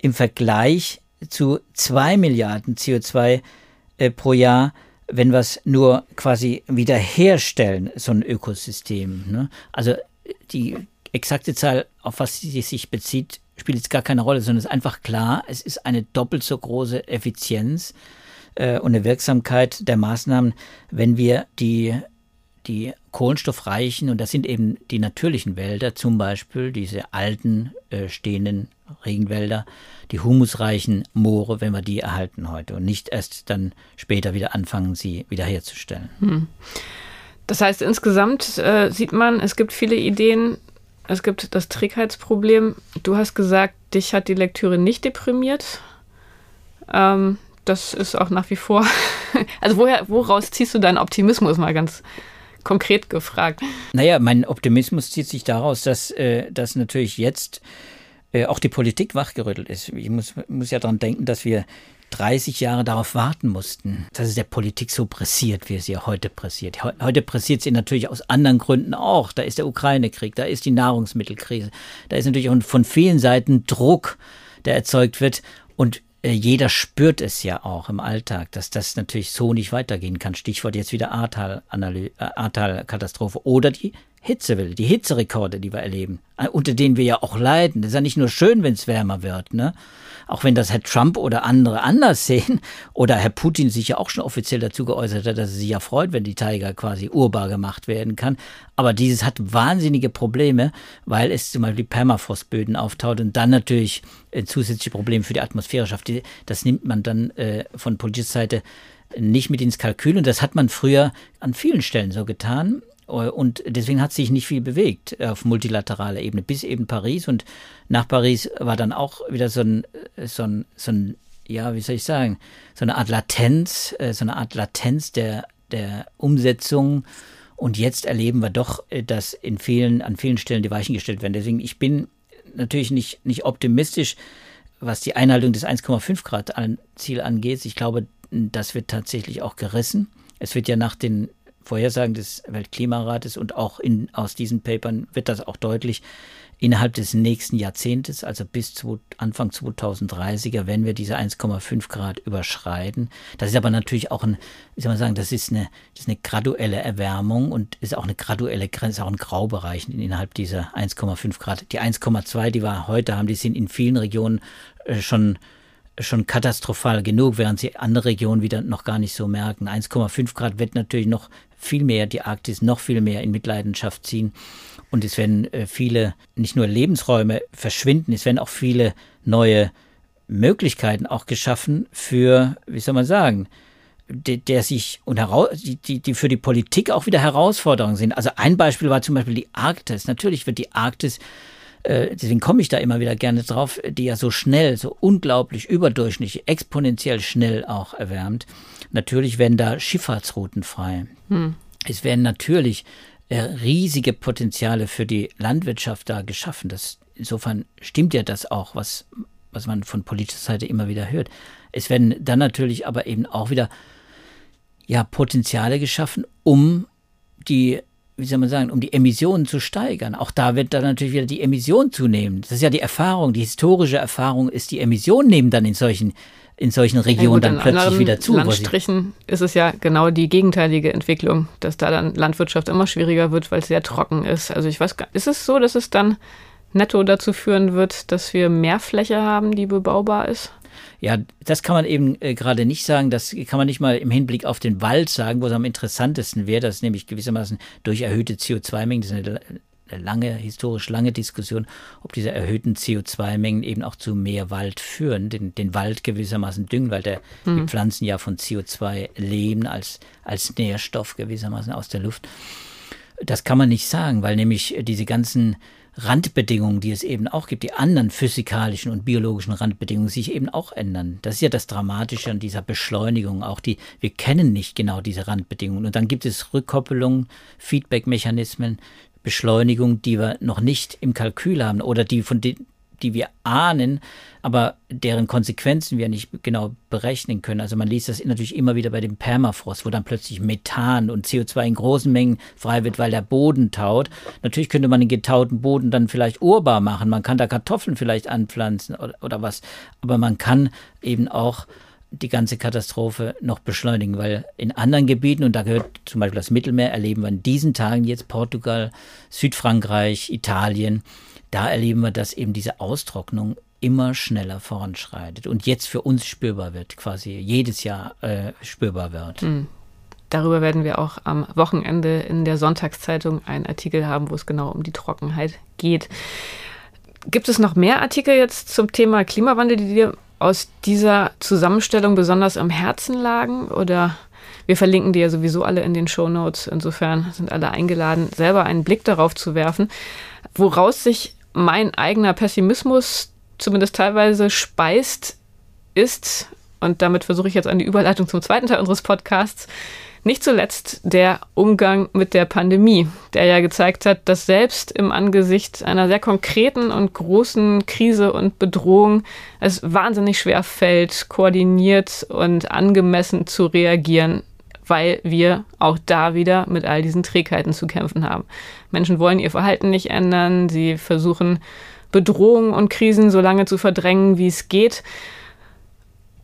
im Vergleich zu 2 Milliarden CO2 äh, pro Jahr, wenn wir es nur quasi wiederherstellen, so ein Ökosystem. Ne? Also die exakte Zahl, auf was sie sich bezieht, spielt jetzt gar keine Rolle, sondern es ist einfach klar, es ist eine doppelt so große Effizienz äh, und eine Wirksamkeit der Maßnahmen, wenn wir die die kohlenstoffreichen, und das sind eben die natürlichen Wälder, zum Beispiel diese alten äh, stehenden Regenwälder, die humusreichen Moore, wenn wir die erhalten heute und nicht erst dann später wieder anfangen, sie wiederherzustellen. Hm. Das heißt, insgesamt äh, sieht man, es gibt viele Ideen, es gibt das Trägheitsproblem. Du hast gesagt, dich hat die Lektüre nicht deprimiert. Ähm, das ist auch nach wie vor. [LAUGHS] Also woher, woraus ziehst du deinen Optimismus mal ganz konkret gefragt? Naja, mein Optimismus zieht sich daraus, dass, äh, dass natürlich jetzt äh, auch die Politik wachgerüttelt ist. Ich muss, muss ja daran denken, dass wir 30 Jahre darauf warten mussten, dass es der Politik so pressiert, wie es ja heute pressiert. Heute pressiert sie natürlich aus anderen Gründen auch. Da ist der Ukraine-Krieg, da ist die Nahrungsmittelkrise, da ist natürlich auch von vielen Seiten Druck, der erzeugt wird. Und jeder spürt es ja auch im Alltag, dass das natürlich so nicht weitergehen kann. Stichwort jetzt wieder Ahrtal-Katastrophe äh, oder die Hitzewelle, die Hitzerekorde, die wir erleben, äh, unter denen wir ja auch leiden. Das ist ja nicht nur schön, wenn es wärmer wird, ne? Auch wenn das Herr Trump oder andere anders [LAUGHS] sehen oder Herr Putin sich ja auch schon offiziell dazu geäußert hat, dass er sich ja freut, wenn die Tiger quasi urbar gemacht werden kann. Aber dieses hat wahnsinnige Probleme, weil es zum Beispiel Permafrostböden auftaut und dann natürlich zusätzliche Probleme für die Atmosphäre schafft. Das nimmt man dann äh, von politischer Seite nicht mit ins Kalkül und das hat man früher an vielen Stellen so getan. Äh, und deswegen hat sich nicht viel bewegt auf multilateraler Ebene, bis eben Paris. Und nach Paris war dann auch wieder so ein, äh, so ein, so ein ja, wie soll ich sagen, so eine Art Latenz, äh, so eine Art Latenz der, der Umsetzung Und jetzt erleben wir doch, dass in vielen, an vielen Stellen die Weichen gestellt werden. Deswegen, ich bin natürlich nicht, nicht optimistisch, was die Einhaltung des 1,5 Grad Ziel angeht. Ich glaube, das wird tatsächlich auch gerissen. Es wird ja nach den Vorhersagen des Weltklimarates und auch in, aus diesen Papern wird das auch deutlich, innerhalb des nächsten Jahrzehntes, also bis zu Anfang 2030er, wenn wir diese 1,5 Grad überschreiten. Das ist aber natürlich auch ein, wie soll man sagen, das ist eine, das ist eine graduelle Erwärmung und ist auch eine graduelle Grenze, auch ein Graubereich innerhalb dieser 1,5 Grad. Die 1,2, die wir heute haben, die sind in vielen Regionen äh, schon schon katastrophal genug, während sie andere Regionen wieder noch gar nicht so merken. 1,5 Grad wird natürlich noch viel mehr die Arktis noch viel mehr in Mitleidenschaft ziehen. Und es werden äh, viele, nicht nur Lebensräume verschwinden, es werden auch viele neue Möglichkeiten auch geschaffen für, wie soll man sagen, der, der sich und heraus, die, die für die Politik auch wieder Herausforderungen sind. Also ein Beispiel war zum Beispiel die Arktis. Natürlich wird die Arktis, äh, deswegen komme ich da immer wieder gerne drauf, die ja so schnell, so unglaublich überdurchschnittlich, exponentiell schnell auch erwärmt. Natürlich werden da Schifffahrtsrouten frei. Hm. Es werden natürlich äh, riesige Potenziale für die Landwirtschaft da geschaffen. Das, insofern stimmt ja das auch, was, was man von politischer Seite immer wieder hört. Es werden dann natürlich aber eben auch wieder ja, Potenziale geschaffen, um die, wie soll man sagen, um die Emissionen zu steigern. Auch da wird dann natürlich wieder die Emission zunehmen. Das ist ja die Erfahrung, die historische Erfahrung ist, die Emissionen nehmen dann in solchen in solchen Regionen ja, gut, dann plötzlich wieder zu. In Landstrichen ist es ja genau die gegenteilige Entwicklung, dass da dann Landwirtschaft immer schwieriger wird, weil es sehr trocken ist. Also ich weiß gar ist es so, dass es dann netto dazu führen wird, dass wir mehr Fläche haben, die bebaubar ist? Ja, das kann man eben äh, gerade nicht sagen. Das kann man nicht mal im Hinblick auf den Wald sagen, wo es am interessantesten wäre. Das ist nämlich gewissermaßen durch erhöhte CO2-Mengen. Das ist eine lange, historisch lange Diskussion, ob diese erhöhten CO2-Mengen eben auch zu mehr Wald führen, den, den Wald gewissermaßen düngen, weil der, hm. die Pflanzen ja von CO2 leben als, als Nährstoff gewissermaßen aus der Luft. Das kann man nicht sagen, weil nämlich diese ganzen Randbedingungen, die es eben auch gibt, die anderen physikalischen und biologischen Randbedingungen sich eben auch ändern. Das ist ja das Dramatische an dieser Beschleunigung. Auch die, wir kennen nicht genau diese Randbedingungen. Und dann gibt es Rückkoppelungen, Feedback-Mechanismen, Beschleunigung, die wir noch nicht im Kalkül haben oder die von denen die wir ahnen, aber deren Konsequenzen wir nicht genau berechnen können. Also man liest das natürlich immer wieder bei dem Permafrost, wo dann plötzlich Methan und CO2 in großen Mengen frei wird, weil der Boden taut. Natürlich könnte man den getauten Boden dann vielleicht urbar machen. Man kann da Kartoffeln vielleicht anpflanzen oder, oder was. Aber man kann eben auch die ganze Katastrophe noch beschleunigen, weil in anderen Gebieten, und da gehört zum Beispiel das Mittelmeer, erleben wir in diesen Tagen jetzt Portugal, Südfrankreich, Italien, da erleben wir, dass eben diese Austrocknung immer schneller voranschreitet und jetzt für uns spürbar wird, quasi jedes Jahr äh, spürbar wird. Mhm. Darüber werden wir auch am Wochenende in der Sonntagszeitung einen Artikel haben, wo es genau um die Trockenheit geht. Gibt es noch mehr Artikel jetzt zum Thema Klimawandel, die dir aus dieser Zusammenstellung besonders am Herzen lagen? Oder wir verlinken die ja sowieso alle in den Show Notes. Insofern sind alle eingeladen, selber einen Blick darauf zu werfen, woraus sich mein eigener Pessimismus zumindest teilweise speist, ist, und damit versuche ich jetzt eine Überleitung zum zweiten Teil unseres Podcasts, nicht zuletzt der Umgang mit der Pandemie, der ja gezeigt hat, dass selbst im Angesicht einer sehr konkreten und großen Krise und Bedrohung es wahnsinnig schwer fällt, koordiniert und angemessen zu reagieren, weil wir auch da wieder mit all diesen Trägheiten zu kämpfen haben. Menschen wollen ihr Verhalten nicht ändern, sie versuchen Bedrohungen und Krisen so lange zu verdrängen, wie es geht.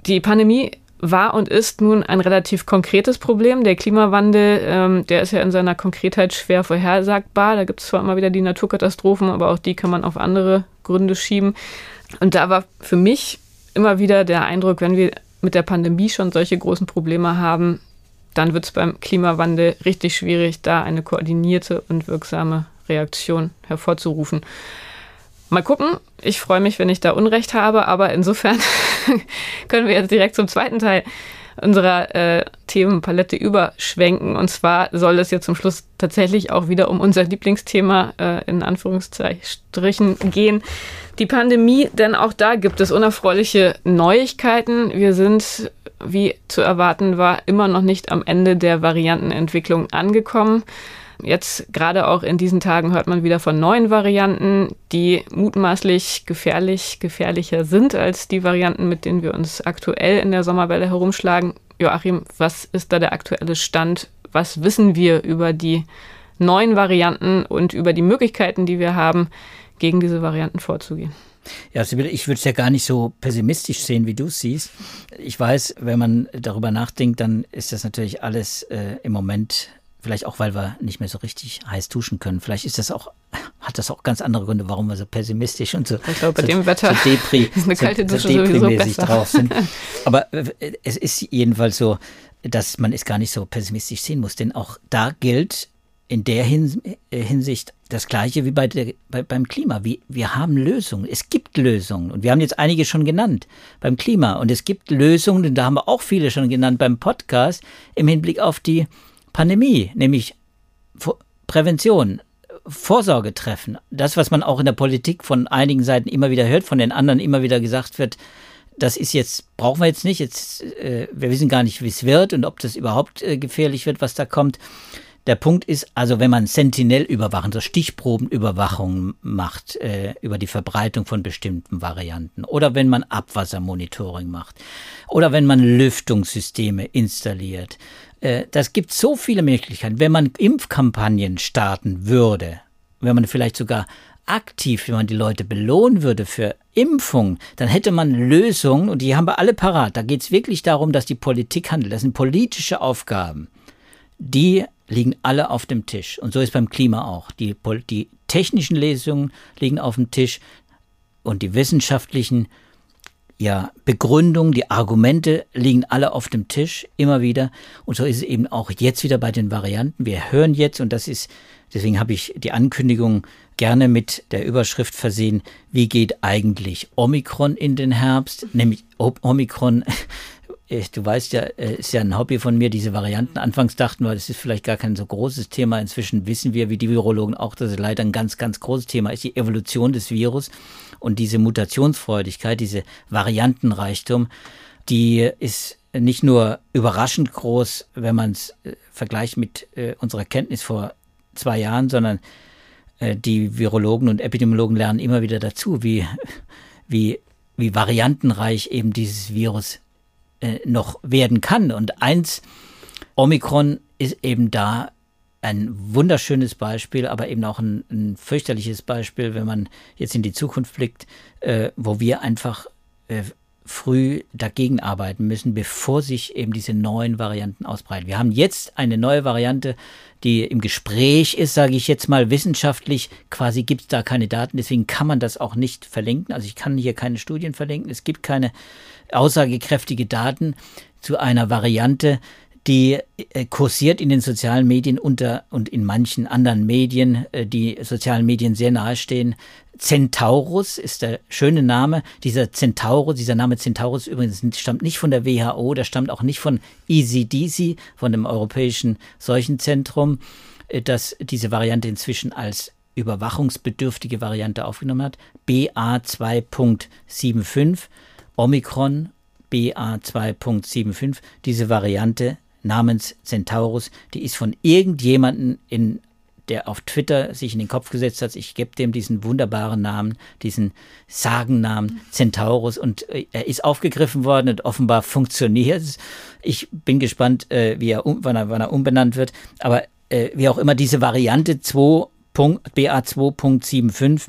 Die Pandemie war und ist nun ein relativ konkretes Problem. Der Klimawandel, ähm, der ist ja in seiner Konkretheit schwer vorhersagbar. Da gibt es zwar immer wieder die Naturkatastrophen, aber auch die kann man auf andere Gründe schieben. Und da war für mich immer wieder der Eindruck, wenn wir mit der Pandemie schon solche großen Probleme haben, dann wird es beim Klimawandel richtig schwierig, da eine koordinierte und wirksame Reaktion hervorzurufen. Mal gucken. Ich freue mich, wenn ich da Unrecht habe, aber insofern [LAUGHS] können wir jetzt direkt zum zweiten Teil unserer äh, Themenpalette überschwenken. Und zwar soll es jetzt zum Schluss tatsächlich auch wieder um unser Lieblingsthema äh, in Anführungsstrichen gehen. Die Pandemie, denn auch da gibt es unerfreuliche Neuigkeiten. Wir sind, wie zu erwarten war, immer noch nicht am Ende der Variantenentwicklung angekommen. Jetzt gerade auch in diesen Tagen hört man wieder von neuen Varianten, die mutmaßlich gefährlich, gefährlicher sind als die Varianten, mit denen wir uns aktuell in der Sommerwelle herumschlagen. Joachim, was ist da der aktuelle Stand? Was wissen wir über die neuen Varianten und über die Möglichkeiten, die wir haben, gegen diese Varianten vorzugehen? Ja, Sibylle, ich würde es ja gar nicht so pessimistisch sehen, wie du es siehst. Ich weiß, wenn man darüber nachdenkt, dann ist das natürlich alles äh, im Moment, vielleicht auch, weil wir nicht mehr so richtig heiß duschen können. Vielleicht ist das auch, hat das auch ganz andere Gründe, warum wir so pessimistisch und so, ich glaube, bei so, dem Wetter so Depri, [LAUGHS] ist eine kalte Dusche so, besser. drauf sind. [LAUGHS] Aber äh, es ist jedenfalls so, dass man es gar nicht so pessimistisch sehen muss, denn auch da gilt, in der äh, Hinsicht das Gleiche wie bei der, bei, beim Klima. Wir, wir haben Lösungen. Es gibt Lösungen. Und wir haben jetzt einige schon genannt beim Klima. Und es gibt Lösungen, und da haben wir auch viele schon genannt beim Podcast, im Hinblick auf die Pandemie, nämlich Prävention, Vorsorge treffen. Das, was man auch in der Politik von einigen Seiten immer wieder hört, von den anderen immer wieder gesagt wird, das ist jetzt, brauchen wir jetzt nicht. Jetzt, äh, wir wissen gar nicht, wie es wird und ob das überhaupt äh, gefährlich wird, was da kommt. Der Punkt ist also, wenn man Sentinel-Überwachung, so Stichprobenüberwachung macht äh, über die Verbreitung von bestimmten Varianten oder wenn man Abwassermonitoring macht oder wenn man Lüftungssysteme installiert, äh, das gibt so viele Möglichkeiten. Wenn man Impfkampagnen starten würde, wenn man vielleicht sogar aktiv, wenn man die Leute belohnen würde für Impfung, dann hätte man Lösungen und die haben wir alle parat. Da geht es wirklich darum, dass die Politik handelt. Das sind politische Aufgaben, die liegen alle auf dem Tisch. Und so ist beim Klima auch. Die, die technischen Lesungen liegen auf dem Tisch und die wissenschaftlichen ja, Begründungen, die Argumente liegen alle auf dem Tisch, immer wieder. Und so ist es eben auch jetzt wieder bei den Varianten. Wir hören jetzt, und das ist, deswegen habe ich die Ankündigung gerne mit der Überschrift versehen, wie geht eigentlich Omikron in den Herbst? Nämlich Omikron du weißt ja, äh, ist ja ein Hobby von mir, diese Varianten. Anfangs dachten wir, das ist vielleicht gar kein so großes Thema. Inzwischen wissen wir, wie die Virologen auch, dass es leider ein ganz, ganz großes Thema ist, die Evolution des Virus und diese Mutationsfreudigkeit, diese Variantenreichtum, die ist nicht nur überraschend groß, wenn man es äh, vergleicht mit äh, unserer Kenntnis vor zwei Jahren, sondern äh, die Virologen und Epidemiologen lernen immer wieder dazu, wie, wie, wie variantenreich eben dieses Virus äh, noch werden kann. Und eins, Omikron ist eben da ein wunderschönes Beispiel, aber eben auch ein, ein fürchterliches Beispiel, wenn man jetzt in die Zukunft blickt, äh, wo wir einfach äh, früh dagegen arbeiten müssen, bevor sich eben diese neuen Varianten ausbreiten. Wir haben jetzt eine neue Variante, die im Gespräch ist, sage ich jetzt mal wissenschaftlich. Quasi gibt es da keine Daten, deswegen kann man das auch nicht verlinken. Also ich kann hier keine Studien verlinken. Es gibt keine aussagekräftige Daten zu einer Variante, die äh, kursiert in den sozialen Medien unter und in manchen anderen Medien, äh, die sozialen Medien sehr nahestehen. Centaurus ist der schöne Name. Dieser Centaurus, dieser Name Centaurus übrigens stammt nicht von der WHO, der stammt auch nicht von ECDC, von dem Europäischen Seuchenzentrum, äh, das diese Variante inzwischen als überwachungsbedürftige Variante aufgenommen hat. BA2.75 Omikron BA2.75, diese Variante namens Centaurus, die ist von irgendjemanden in der auf Twitter sich in den Kopf gesetzt hat, ich gebe dem diesen wunderbaren Namen, diesen Sagennamen Centaurus und äh, er ist aufgegriffen worden und offenbar funktioniert es. Ich bin gespannt, äh, wie er, wann, er, wann er umbenannt wird, aber äh, wie auch immer diese Variante 2. BA2.75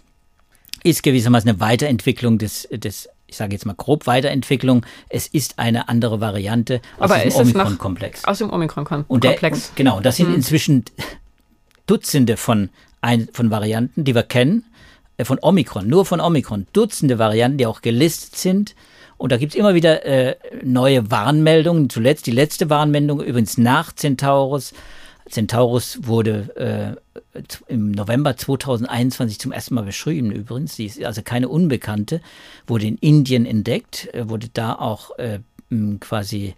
ist gewissermaßen eine Weiterentwicklung des, des ich sage jetzt mal grob Weiterentwicklung. Es ist eine andere Variante aus Aber dem Omikron-Komplex. Aus dem Omikron-Komplex. Genau, das sind mhm. inzwischen Dutzende von, ein, von Varianten, die wir kennen, äh, von Omikron, nur von Omikron. Dutzende Varianten, die auch gelistet sind. Und da gibt es immer wieder äh, neue Warnmeldungen. Zuletzt die letzte Warnmeldung, übrigens nach Centaurus, Centaurus wurde äh, im November 2021 zum ersten Mal beschrieben übrigens. Sie ist also keine Unbekannte, wurde in Indien entdeckt, äh, wurde da auch äh, quasi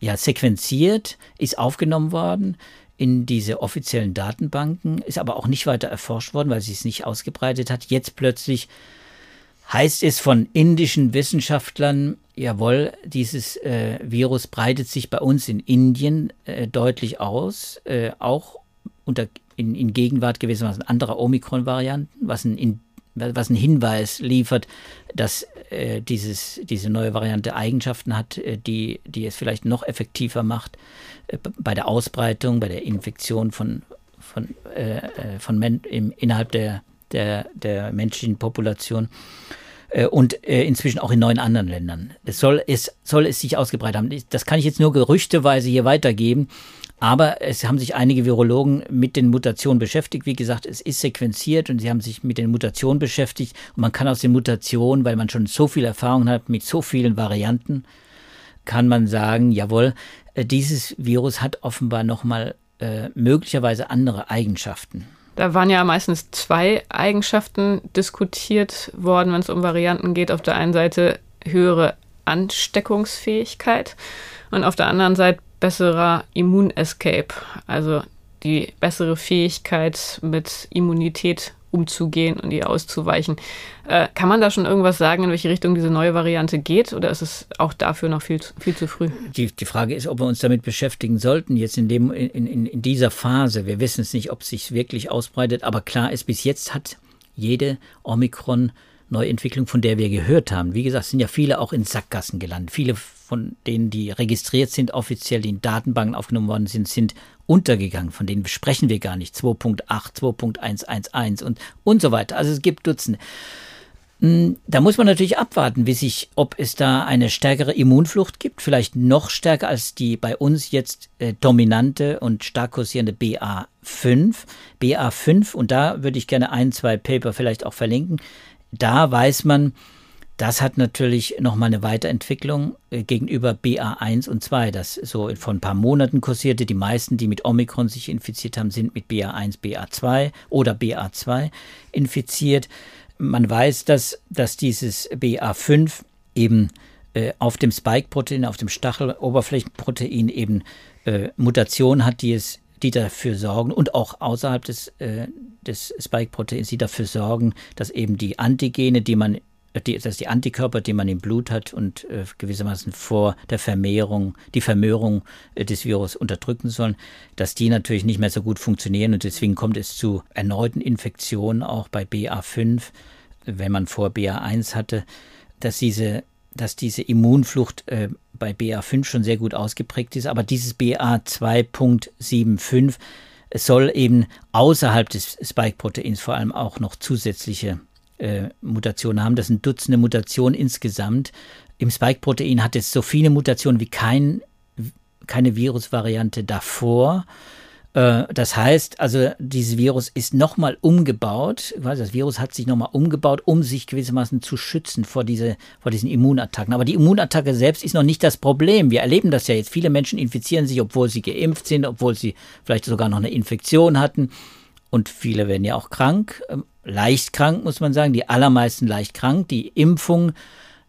ja, sequenziert, ist aufgenommen worden in diese offiziellen Datenbanken, ist aber auch nicht weiter erforscht worden, weil sie es nicht ausgebreitet hat. Jetzt plötzlich heißt es von indischen Wissenschaftlern, jawohl, dieses äh, Virus breitet sich bei uns in Indien äh, deutlich aus, äh, auch unter, in, in Gegenwart gewissermaßen anderer Omikron-Varianten, was ein, was ein Hinweis liefert, dass äh, dieses, diese neue Variante Eigenschaften hat, äh, die, die es vielleicht noch effektiver macht äh, bei der Ausbreitung, bei der Infektion von, von, von Men innerhalb der, der, der menschlichen Population äh, und äh, inzwischen auch in neun anderen Ländern. Es soll, es soll es sich ausgebreitet haben. Das kann ich jetzt nur gerüchteweise hier weitergeben. Aber es haben sich einige Virologen mit den Mutationen beschäftigt. Wie gesagt, es ist sequenziert und sie haben sich mit den Mutationen beschäftigt. Und man kann aus den Mutationen, weil man schon so viel Erfahrung hat mit so vielen Varianten, kann man sagen, jawohl, äh, dieses Virus hat offenbar nochmal äh, möglicherweise andere Eigenschaften. Da waren ja meistens zwei Eigenschaften diskutiert worden, wenn es um Varianten geht. Auf der einen Seite höhere Ansteckungsfähigkeit und auf der anderen Seite besserer Immunescape, also die bessere Fähigkeit mit Immunität umzugehen und ihr auszuweichen. Äh, kann man da schon irgendwas sagen, in welche Richtung diese neue Variante geht oder ist es auch dafür noch viel, viel zu früh? Die, die Frage ist, ob wir uns damit beschäftigen sollten, jetzt in, dem, in, in, in dieser Phase. Wir wissen es nicht, ob es sich wirklich ausbreitet, aber klar ist, bis jetzt hat jede Omikron Neuentwicklung, von der wir gehört haben. Wie gesagt, sind ja viele auch in Sackgassen gelandet. Viele von denen, die registriert sind, offiziell in Datenbanken aufgenommen worden sind, sind untergegangen. Von denen besprechen wir gar nicht. 2.8, 2.111 und, und so weiter. Also es gibt Dutzende. Hm, da muss man natürlich abwarten, wie sich, ob es da eine stärkere Immunflucht gibt, vielleicht noch stärker als die bei uns jetzt äh, dominante und stark kursierende BA5. BA5, und da würde ich gerne ein, zwei Paper vielleicht auch verlinken. Da weiß man, das hat natürlich nochmal eine Weiterentwicklung äh, gegenüber BA1 und 2, das so vor ein paar Monaten kursierte. Die meisten, die mit Omikron sich infiziert haben, sind mit BA1, BA2 oder BA2 infiziert. Man weiß, dass, dass dieses BA5 eben äh, auf dem Spike-Protein, auf dem Stacheloberflächenprotein eben äh, Mutationen hat, die es die dafür sorgen und auch außerhalb des, äh, des Spike-Proteins, die dafür sorgen, dass eben die Antigene, die man die, dass die Antikörper, die man im Blut hat und äh, gewissermaßen vor der Vermehrung, die Vermehrung äh, des Virus unterdrücken sollen, dass die natürlich nicht mehr so gut funktionieren. Und deswegen kommt es zu erneuten Infektionen auch bei BA5, wenn man vor BA1 hatte, dass diese, dass diese Immunflucht äh, bei BA5 schon sehr gut ausgeprägt ist, aber dieses BA2.75 soll eben außerhalb des Spike-Proteins vor allem auch noch zusätzliche äh, Mutationen haben. Das sind Dutzende Mutationen insgesamt. Im Spike-Protein hat es so viele Mutationen wie kein, keine Virusvariante davor. Äh, das heißt, also dieses Virus ist nochmal umgebaut, das Virus hat sich nochmal umgebaut, um sich gewissermaßen zu schützen vor, diese, vor diesen Immunattacken. Aber die Immunattacke selbst ist noch nicht das Problem. Wir erleben das ja jetzt. Viele Menschen infizieren sich, obwohl sie geimpft sind, obwohl sie vielleicht sogar noch eine Infektion hatten. Und viele werden ja auch krank. Ähm, leicht krank, muss man sagen, die allermeisten leicht krank. Die Impfungen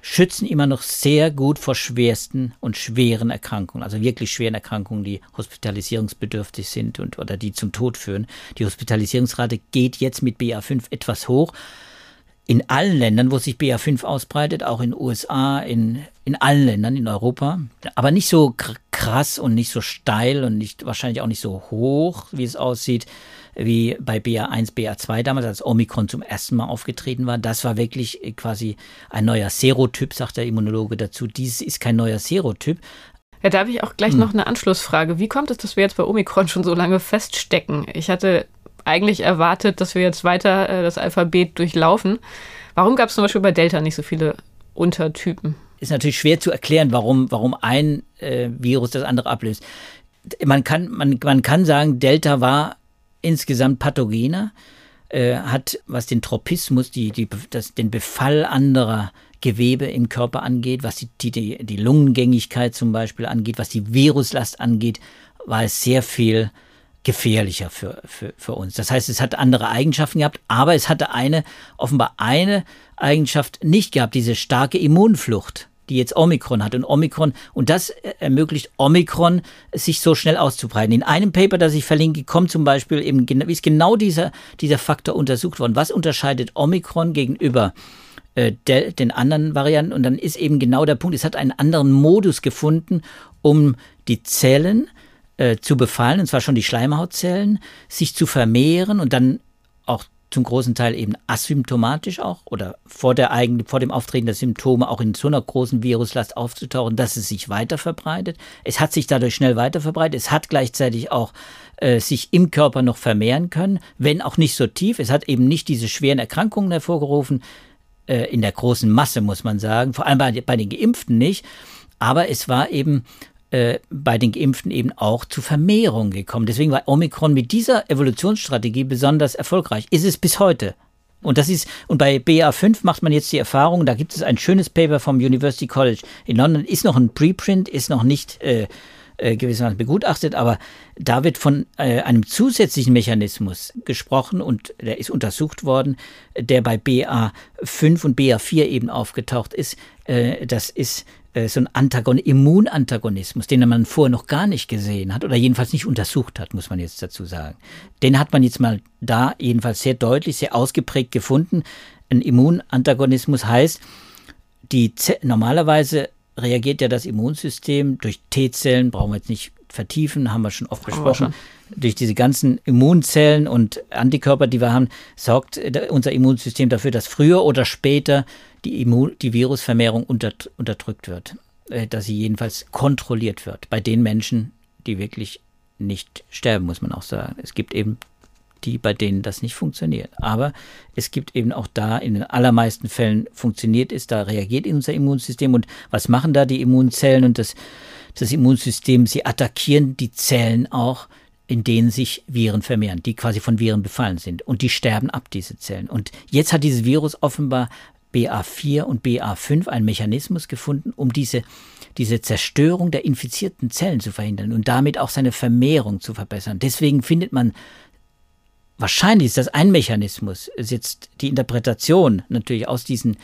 schützen immer noch sehr gut vor schwersten und schweren Erkrankungen, also wirklich schweren Erkrankungen, die hospitalisierungsbedürftig sind und oder die zum Tod führen. Die Hospitalisierungsrate geht jetzt mit BA5 etwas hoch. In allen Ländern, wo sich BA5 ausbreitet, auch in den USA, in, in allen Ländern in Europa, aber nicht so krass und nicht so steil und nicht wahrscheinlich auch nicht so hoch, wie es aussieht wie bei BA1, BA2 damals, als Omikron zum ersten Mal aufgetreten war. Das war wirklich quasi ein neuer Serotyp, sagt der Immunologe dazu. Dies ist kein neuer Serotyp, ja, da habe ich auch gleich hm. noch eine Anschlussfrage. Wie kommt es, dass wir jetzt bei Omikron schon so lange feststecken? Ich hatte eigentlich erwartet, dass wir jetzt weiter äh, das Alphabet durchlaufen. Warum gab es zum Beispiel bei Delta nicht so viele Untertypen? Ist natürlich schwer zu erklären, warum, warum ein äh, Virus das andere ablöst. Man kann, man, man kann sagen, Delta war insgesamt pathogener, äh, hat, was den Tropismus, die, die, das, den Befall anderer Gewebe im Körper angeht, was die, die, die Lungengängigkeit zum Beispiel angeht, was die Viruslast angeht, war es sehr viel gefährlicher für, für, für uns. Das heißt, es hat andere Eigenschaften gehabt, aber es hatte eine, offenbar eine Eigenschaft nicht gehabt, diese starke Immunflucht die jetzt Omikron hat. Und Omikron, und das ermöglicht Omikron, sich so schnell auszubreiten. In einem Paper, das ich verlinke, kommt zum Beispiel eben, ist genau dieser, dieser Faktor untersucht worden. Was unterscheidet Omikron gegenüber äh, den anderen Varianten? Und dann ist eben genau der Punkt, es hat einen anderen Modus gefunden, um die Zellen äh, zu befallen, und zwar schon die Schleimhautzellen, sich zu vermehren und dann auch zum großen Teil eben asymptomatisch auch oder vor, der eigenen, vor dem Auftreten der Symptome auch in so einer großen Viruslast aufzutauchen, dass es sich weiter verbreitet. Es hat sich dadurch schnell weiter verbreitet. Es hat gleichzeitig auch äh, sich im Körper noch vermehren können, wenn auch nicht so tief. Es hat eben nicht diese schweren Erkrankungen hervorgerufen, äh, in der großen Masse, muss man sagen, vor allem bei, bei den Geimpften nicht. Aber es war eben äh, bei den Geimpften eben auch zu Vermehrung gekommen. Deswegen war Omikron mit dieser Evolutionsstrategie besonders erfolgreich. Ist es bis heute. Und das ist, und bei BA5 macht man jetzt die Erfahrung, da gibt es ein schönes Paper vom University College in London, ist noch ein Preprint, ist noch nicht äh, äh, gewissermaßen begutachtet, aber da wird von äh, einem zusätzlichen Mechanismus gesprochen und der ist untersucht worden, der bei BA5 und BA4 eben aufgetaucht ist. Äh, das ist so ein Antagon Immunantagonismus, den man vorher noch gar nicht gesehen hat oder jedenfalls nicht untersucht hat, muss man jetzt dazu sagen. Den hat man jetzt mal da jedenfalls sehr deutlich, sehr ausgeprägt gefunden. Ein Immunantagonismus heißt, die Z normalerweise reagiert ja das Immunsystem durch T-Zellen, brauchen wir jetzt nicht vertiefen, haben wir schon oft besprochen. Durch diese ganzen Immunzellen und Antikörper, die wir haben, sorgt äh, unser Immunsystem dafür, dass früher oder später die, Immun die Virusvermehrung unterdrückt wird, äh, dass sie jedenfalls kontrolliert wird bei den Menschen, die wirklich nicht sterben, muss man auch sagen. Es gibt eben die, bei denen das nicht funktioniert. Aber es gibt eben auch da, in den allermeisten Fällen funktioniert es, da reagiert unser Immunsystem. Und was machen da die Immunzellen und das, das Immunsystem? Sie attackieren die Zellen auch, in denen sich Viren vermehren, die quasi von Viren befallen sind. Und die sterben ab, diese Zellen. Und jetzt hat dieses Virus offenbar BA4 und BA5 einen Mechanismus gefunden, um diese, diese Zerstörung der infizierten Zellen zu verhindern und damit auch seine Vermehrung zu verbessern. Deswegen findet man, wahrscheinlich ist das ein Mechanismus, ist jetzt die Interpretation natürlich aus diesen,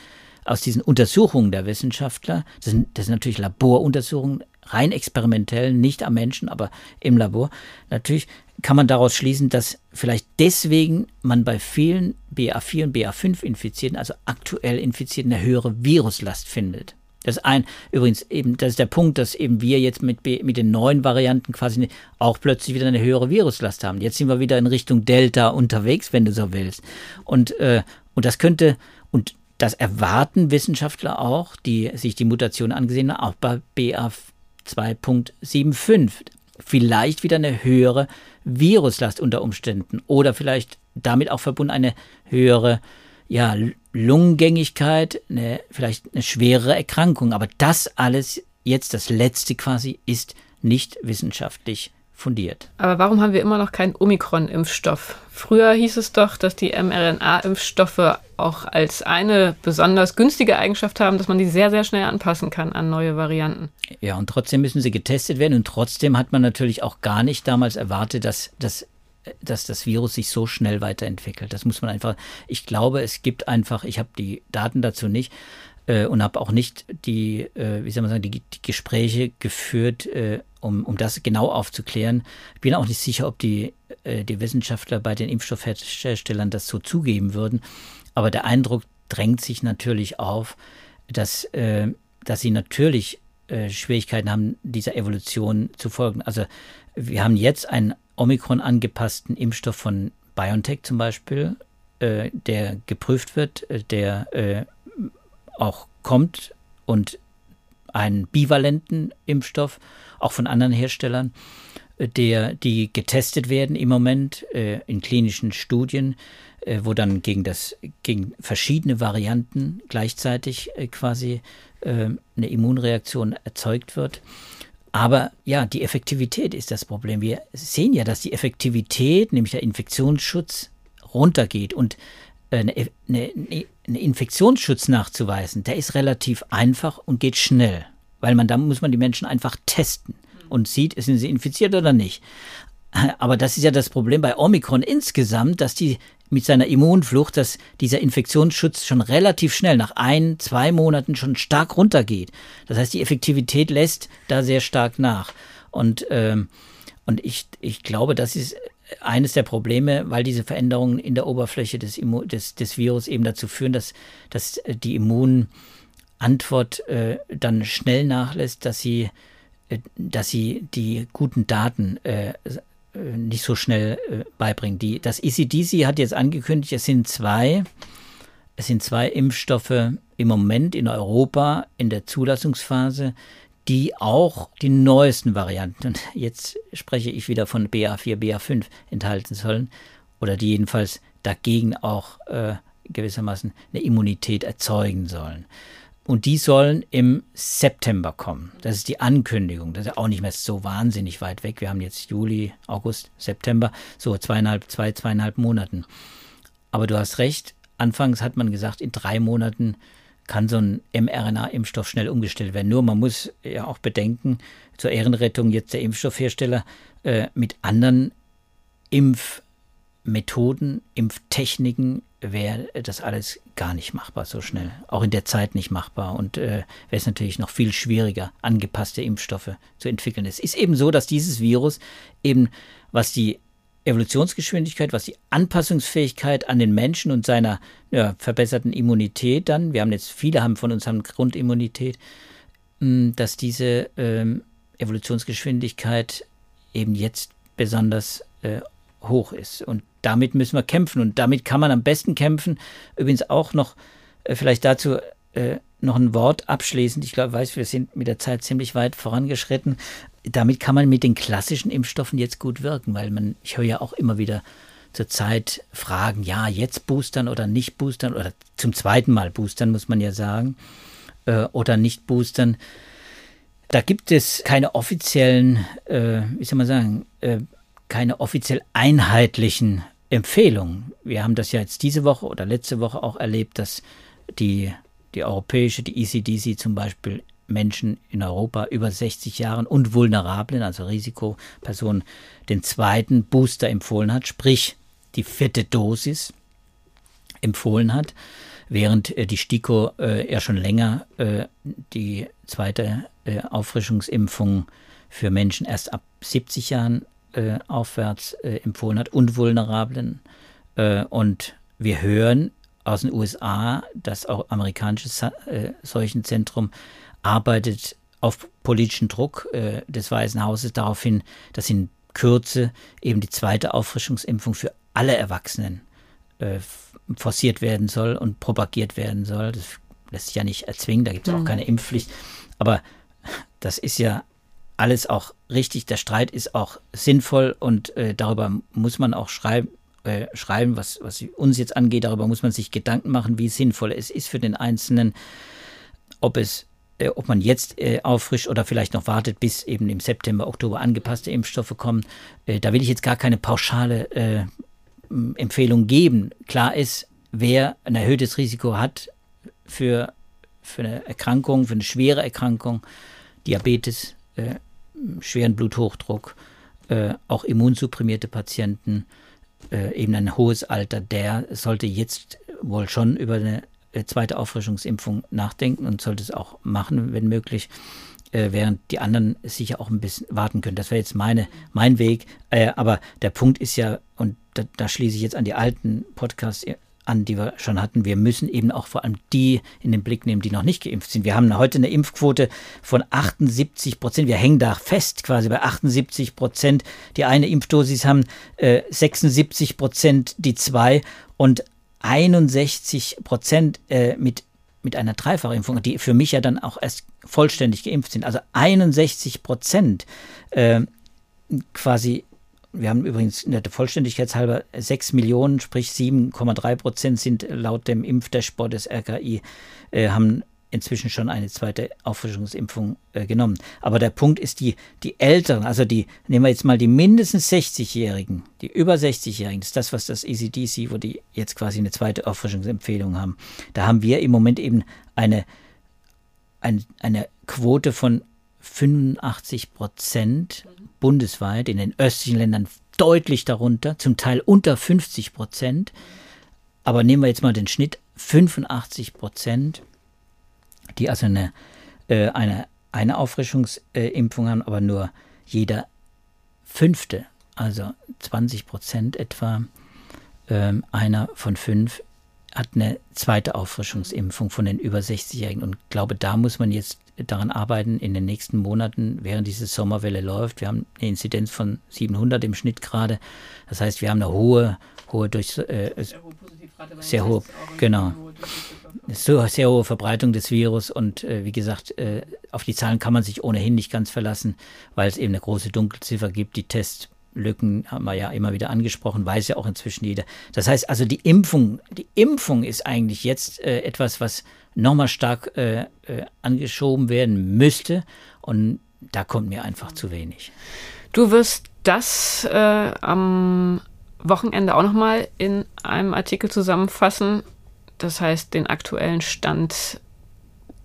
aus diesen Untersuchungen der Wissenschaftler, das sind, das sind natürlich Laboruntersuchungen, rein experimentell, nicht am Menschen, aber im Labor. Natürlich kann man daraus schließen, dass vielleicht deswegen man bei vielen BA4 und BA5-Infizierten, also aktuell Infizierten, eine höhere Viruslast findet. Das ist ein, übrigens eben, das ist der Punkt, dass eben wir jetzt mit, mit den neuen Varianten quasi auch plötzlich wieder eine höhere Viruslast haben. Jetzt sind wir wieder in Richtung Delta unterwegs, wenn du so willst. Und, äh, und das könnte, und das erwarten Wissenschaftler auch, die sich die Mutation angesehen haben, auch bei BA2.75. Vielleicht wieder eine höhere Viruslast unter Umständen oder vielleicht damit auch verbunden eine höhere ja, Lungengängigkeit, eine, vielleicht eine schwerere Erkrankung. Aber das alles, jetzt das Letzte quasi, ist nicht wissenschaftlich fundiert. Aber warum haben wir immer noch keinen Omikron-Impfstoff? Früher hieß es doch, dass die mRNA-Impfstoffe auch als eine besonders günstige Eigenschaft haben, dass man die sehr, sehr schnell anpassen kann an neue Varianten. Ja, und trotzdem müssen sie getestet werden und trotzdem hat man natürlich auch gar nicht damals erwartet, dass, dass, dass das Virus sich so schnell weiterentwickelt. Das muss man einfach, ich glaube, es gibt einfach, ich habe die Daten dazu nicht, äh, und habe auch nicht die, äh, wie soll man sagen, die, die Gespräche geführt, äh, um, um das genau aufzuklären. Ich bin auch nicht sicher, ob die, äh, die Wissenschaftler bei den Impfstoffherstellern das so zugeben würden. Aber der Eindruck drängt sich natürlich auf, dass, äh, dass sie natürlich äh, Schwierigkeiten haben, dieser Evolution zu folgen. Also wir haben jetzt einen Omikron angepassten Impfstoff von BioNTech zum Beispiel, der geprüft wird, der auch kommt und einen bivalenten Impfstoff, auch von anderen Herstellern, äh, der, die getestet werden im Moment äh, in klinischen Studien, äh, wo dann gegen, das, gegen verschiedene Varianten gleichzeitig äh, quasi äh, eine Immunreaktion erzeugt wird. Aber ja, die Effektivität ist das Problem. Wir sehen ja, dass die Effektivität, nämlich der Infektionsschutz, runtergeht. Und eine, eine, eine Infektionsschutz nachzuweisen, der ist relativ einfach und geht schnell, weil man da muss man die Menschen einfach testen und sieht, sind sie infiziert oder nicht. Aber das ist ja das Problem bei Omikron insgesamt, dass die mit seiner Immunflucht, dass dieser Infektionsschutz schon relativ schnell nach ein, zwei Monaten schon stark runtergeht. Das heißt, die Effektivität lässt da sehr stark nach. Und, ähm, und ich, ich glaube, das ist eines der Probleme, weil diese Veränderungen in der Oberfläche des, Immu des, des Virus eben dazu führen, dass, dass die Immunantwort äh, dann schnell nachlässt, dass sie äh, dass sie die guten Daten äh, nicht so schnell äh, beibringen. Die, das ECDC hat jetzt angekündigt, es sind zwei, es sind zwei Impfstoffe im Moment in Europa in der Zulassungsphase, die auch die neuesten Varianten, und jetzt spreche ich wieder von BA4, BA5 enthalten sollen, oder die jedenfalls dagegen auch äh, gewissermaßen eine Immunität erzeugen sollen. Und die sollen im September kommen. Das ist die Ankündigung. Das ist auch nicht mehr so wahnsinnig weit weg. Wir haben jetzt Juli, August, September, so zweieinhalb, zwei, zweieinhalb Monaten. Aber du hast recht. Anfangs hat man gesagt, in drei Monaten kann so ein mRNA-Impfstoff schnell umgestellt werden. Nur man muss ja auch bedenken, zur Ehrenrettung jetzt der Impfstoffhersteller äh, mit anderen Impfmethoden, Impftechniken wäre das alles gar nicht machbar so schnell. Auch in der Zeit nicht machbar. Und äh, wäre es natürlich noch viel schwieriger, angepasste Impfstoffe zu entwickeln. Es ist eben so, dass dieses Virus eben, was die Evolutionsgeschwindigkeit, was die Anpassungsfähigkeit an den Menschen und seiner ja, verbesserten Immunität dann, wir haben jetzt, viele haben von uns haben Grundimmunität, hm, dass diese ähm, Evolutionsgeschwindigkeit eben jetzt besonders äh, hoch ist. Und damit müssen wir kämpfen. Und damit kann man am besten kämpfen. Übrigens auch noch äh, vielleicht dazu äh, noch ein Wort abschließend. Ich glaube, weiß, wir sind mit der Zeit ziemlich weit vorangeschritten damit kann man mit den klassischen Impfstoffen jetzt gut wirken, weil man, ich höre ja auch immer wieder zur Zeit Fragen, ja, jetzt boostern oder nicht boostern oder zum zweiten Mal boostern, muss man ja sagen, äh, oder nicht boostern. Da gibt es keine offiziellen, äh, wie soll man sagen, äh, keine offiziell einheitlichen Empfehlungen. Wir haben das ja jetzt diese Woche oder letzte Woche auch erlebt, dass die, die europäische, die ECDC zum Beispiel Menschen in Europa über 60 Jahren und Vulnerablen, also Risikopersonen, den zweiten Booster empfohlen hat, sprich die vierte Dosis empfohlen hat, während äh, die STIKO äh, ja schon länger äh, die zweite äh, Auffrischungsimpfung für Menschen erst ab 70 Jahren äh, aufwärts äh, empfohlen hat und Vulnerablen. und wir hören aus den USA, das auch amerikanische Seuchenzentrum arbeitet auf politischen Druck äh, des Weißen Hauses darauf hin, dass in Kürze eben die zweite Auffrischungsimpfung für alle Erwachsenen äh, forciert werden soll und propagiert werden soll. Das lässt sich ja nicht erzwingen, da gibt es mhm. auch keine Impfpflicht. Aber das ist ja alles auch richtig. Der Streit ist auch sinnvoll und äh, darüber muss man auch schreiben, äh, schreiben was, was uns jetzt angeht. Darüber muss man sich Gedanken machen, wie sinnvoll es ist für den Einzelnen, ob es äh, ob man jetzt äh, auffrischt oder vielleicht noch wartet, bis eben im September, Oktober angepasste Impfstoffe kommen. Äh, da will ich jetzt gar keine pauschale äh, Empfehlung geben. Klar ist, wer ein erhöhtes Risiko hat für, für eine Erkrankung, für eine schwere Erkrankung, Diabetes, schweren Bluthochdruck, auch immunsupprimierte Patienten, eben ein hohes Alter, der sollte jetzt wohl schon über eine äh, zweite Auffrischungsimpfung nachdenken und sollte es auch machen, wenn möglich, äh, während die anderen sicher auch ein bisschen warten können. Das wäre jetzt meine, mein Weg. Äh, aber der Punkt ist ja, und da, da schließe ich jetzt an die alten Podcasts an, die wir schon hatten. Wir müssen eben auch vor allem die in den Blick nehmen, die noch nicht geimpft sind. Wir haben heute eine Impfquote von 78 Prozent. Wir hängen da fest quasi bei 78 Prozent. Die eine Impfdosis haben äh, 76 Prozent die zwei und 61 Prozent äh, mit, mit einer Dreifachimpfung, die für mich ja dann auch erst vollständig geimpft sind. Also 61 Prozent äh, quasi wir haben übrigens der Vollständigkeit halber 6 Millionen, sprich 7,3 Prozent sind laut dem Impfdashboard des RKI, äh, haben inzwischen schon eine zweite Auffrischungsimpfung äh, genommen. Aber der Punkt ist, die, die Älteren, also die, nehmen wir jetzt mal die mindestens 60-Jährigen, die über 60-Jährigen, das ist das, was das ECDC, wo die jetzt quasi eine zweite Auffrischungsempfehlung haben. Da haben wir im Moment eben eine, eine, eine Quote von 85 Prozent bundesweit, in den östlichen Ländern deutlich darunter, zum Teil unter 50 Prozent. Aber nehmen wir jetzt mal den Schnitt 85 Prozent die also eine, äh, eine, eine Auffrischungsimpfung haben, aber nur jeder fünfte, also 20 Prozent etwa, äh, einer von fünf hat eine zweite Auffrischungsimpfung von den über 60-Jährigen. Und glaube, da muss man jetzt daran arbeiten, in den nächsten Monaten, während diese Sommerwelle läuft. Wir haben eine Inzidenz von 700 im Schnitt gerade. Das heißt, wir haben eine hohe, hohe durch, äh, sehr hohe, genau, so, sehr hohe Verbreitung des Virus und äh, wie gesagt, äh, auf die Zahlen kann man sich ohnehin nicht ganz verlassen, weil es eben eine große Dunkelziffer gibt. Die Tests Lücken haben wir ja immer wieder angesprochen, weiß ja auch inzwischen jeder. Das heißt also, die Impfung, die Impfung ist eigentlich jetzt äh, etwas, was nochmal stark äh, äh, angeschoben werden müsste. Und da kommt mir einfach zu wenig. Du wirst das äh, am Wochenende auch nochmal in einem Artikel zusammenfassen. Das heißt, den aktuellen Stand,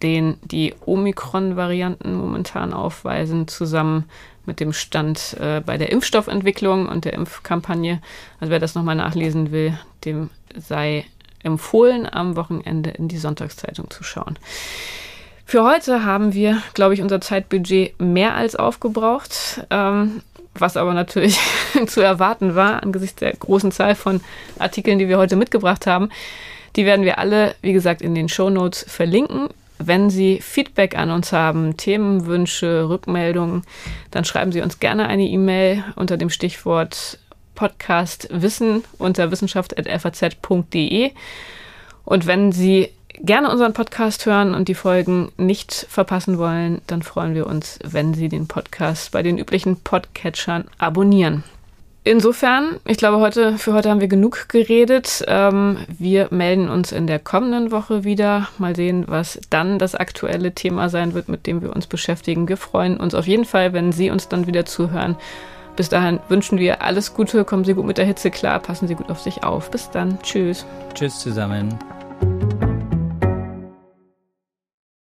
den die Omikron-Varianten momentan aufweisen, zusammen mit dem Stand äh, bei der Impfstoffentwicklung und der Impfkampagne. Also wer das nochmal nachlesen will, dem sei empfohlen, am Wochenende in die Sonntagszeitung zu schauen. Für heute haben wir, glaube ich, unser Zeitbudget mehr als aufgebraucht, ähm, was aber natürlich [LAUGHS] zu erwarten war angesichts der großen Zahl von Artikeln, die wir heute mitgebracht haben. Die werden wir alle, wie gesagt, in den Show Notes verlinken. Wenn Sie Feedback an uns haben, Themenwünsche, Rückmeldungen, dann schreiben Sie uns gerne eine E-Mail unter dem Stichwort Podcast Wissen unter wissenschaft.faz.de. Und wenn Sie gerne unseren Podcast hören und die Folgen nicht verpassen wollen, dann freuen wir uns, wenn Sie den Podcast bei den üblichen Podcatchern abonnieren. Insofern, ich glaube, heute, für heute haben wir genug geredet. Ähm, wir melden uns in der kommenden Woche wieder. Mal sehen, was dann das aktuelle Thema sein wird, mit dem wir uns beschäftigen. Wir freuen uns auf jeden Fall, wenn Sie uns dann wieder zuhören. Bis dahin wünschen wir alles Gute, kommen Sie gut mit der Hitze klar, passen Sie gut auf sich auf. Bis dann. Tschüss. Tschüss zusammen.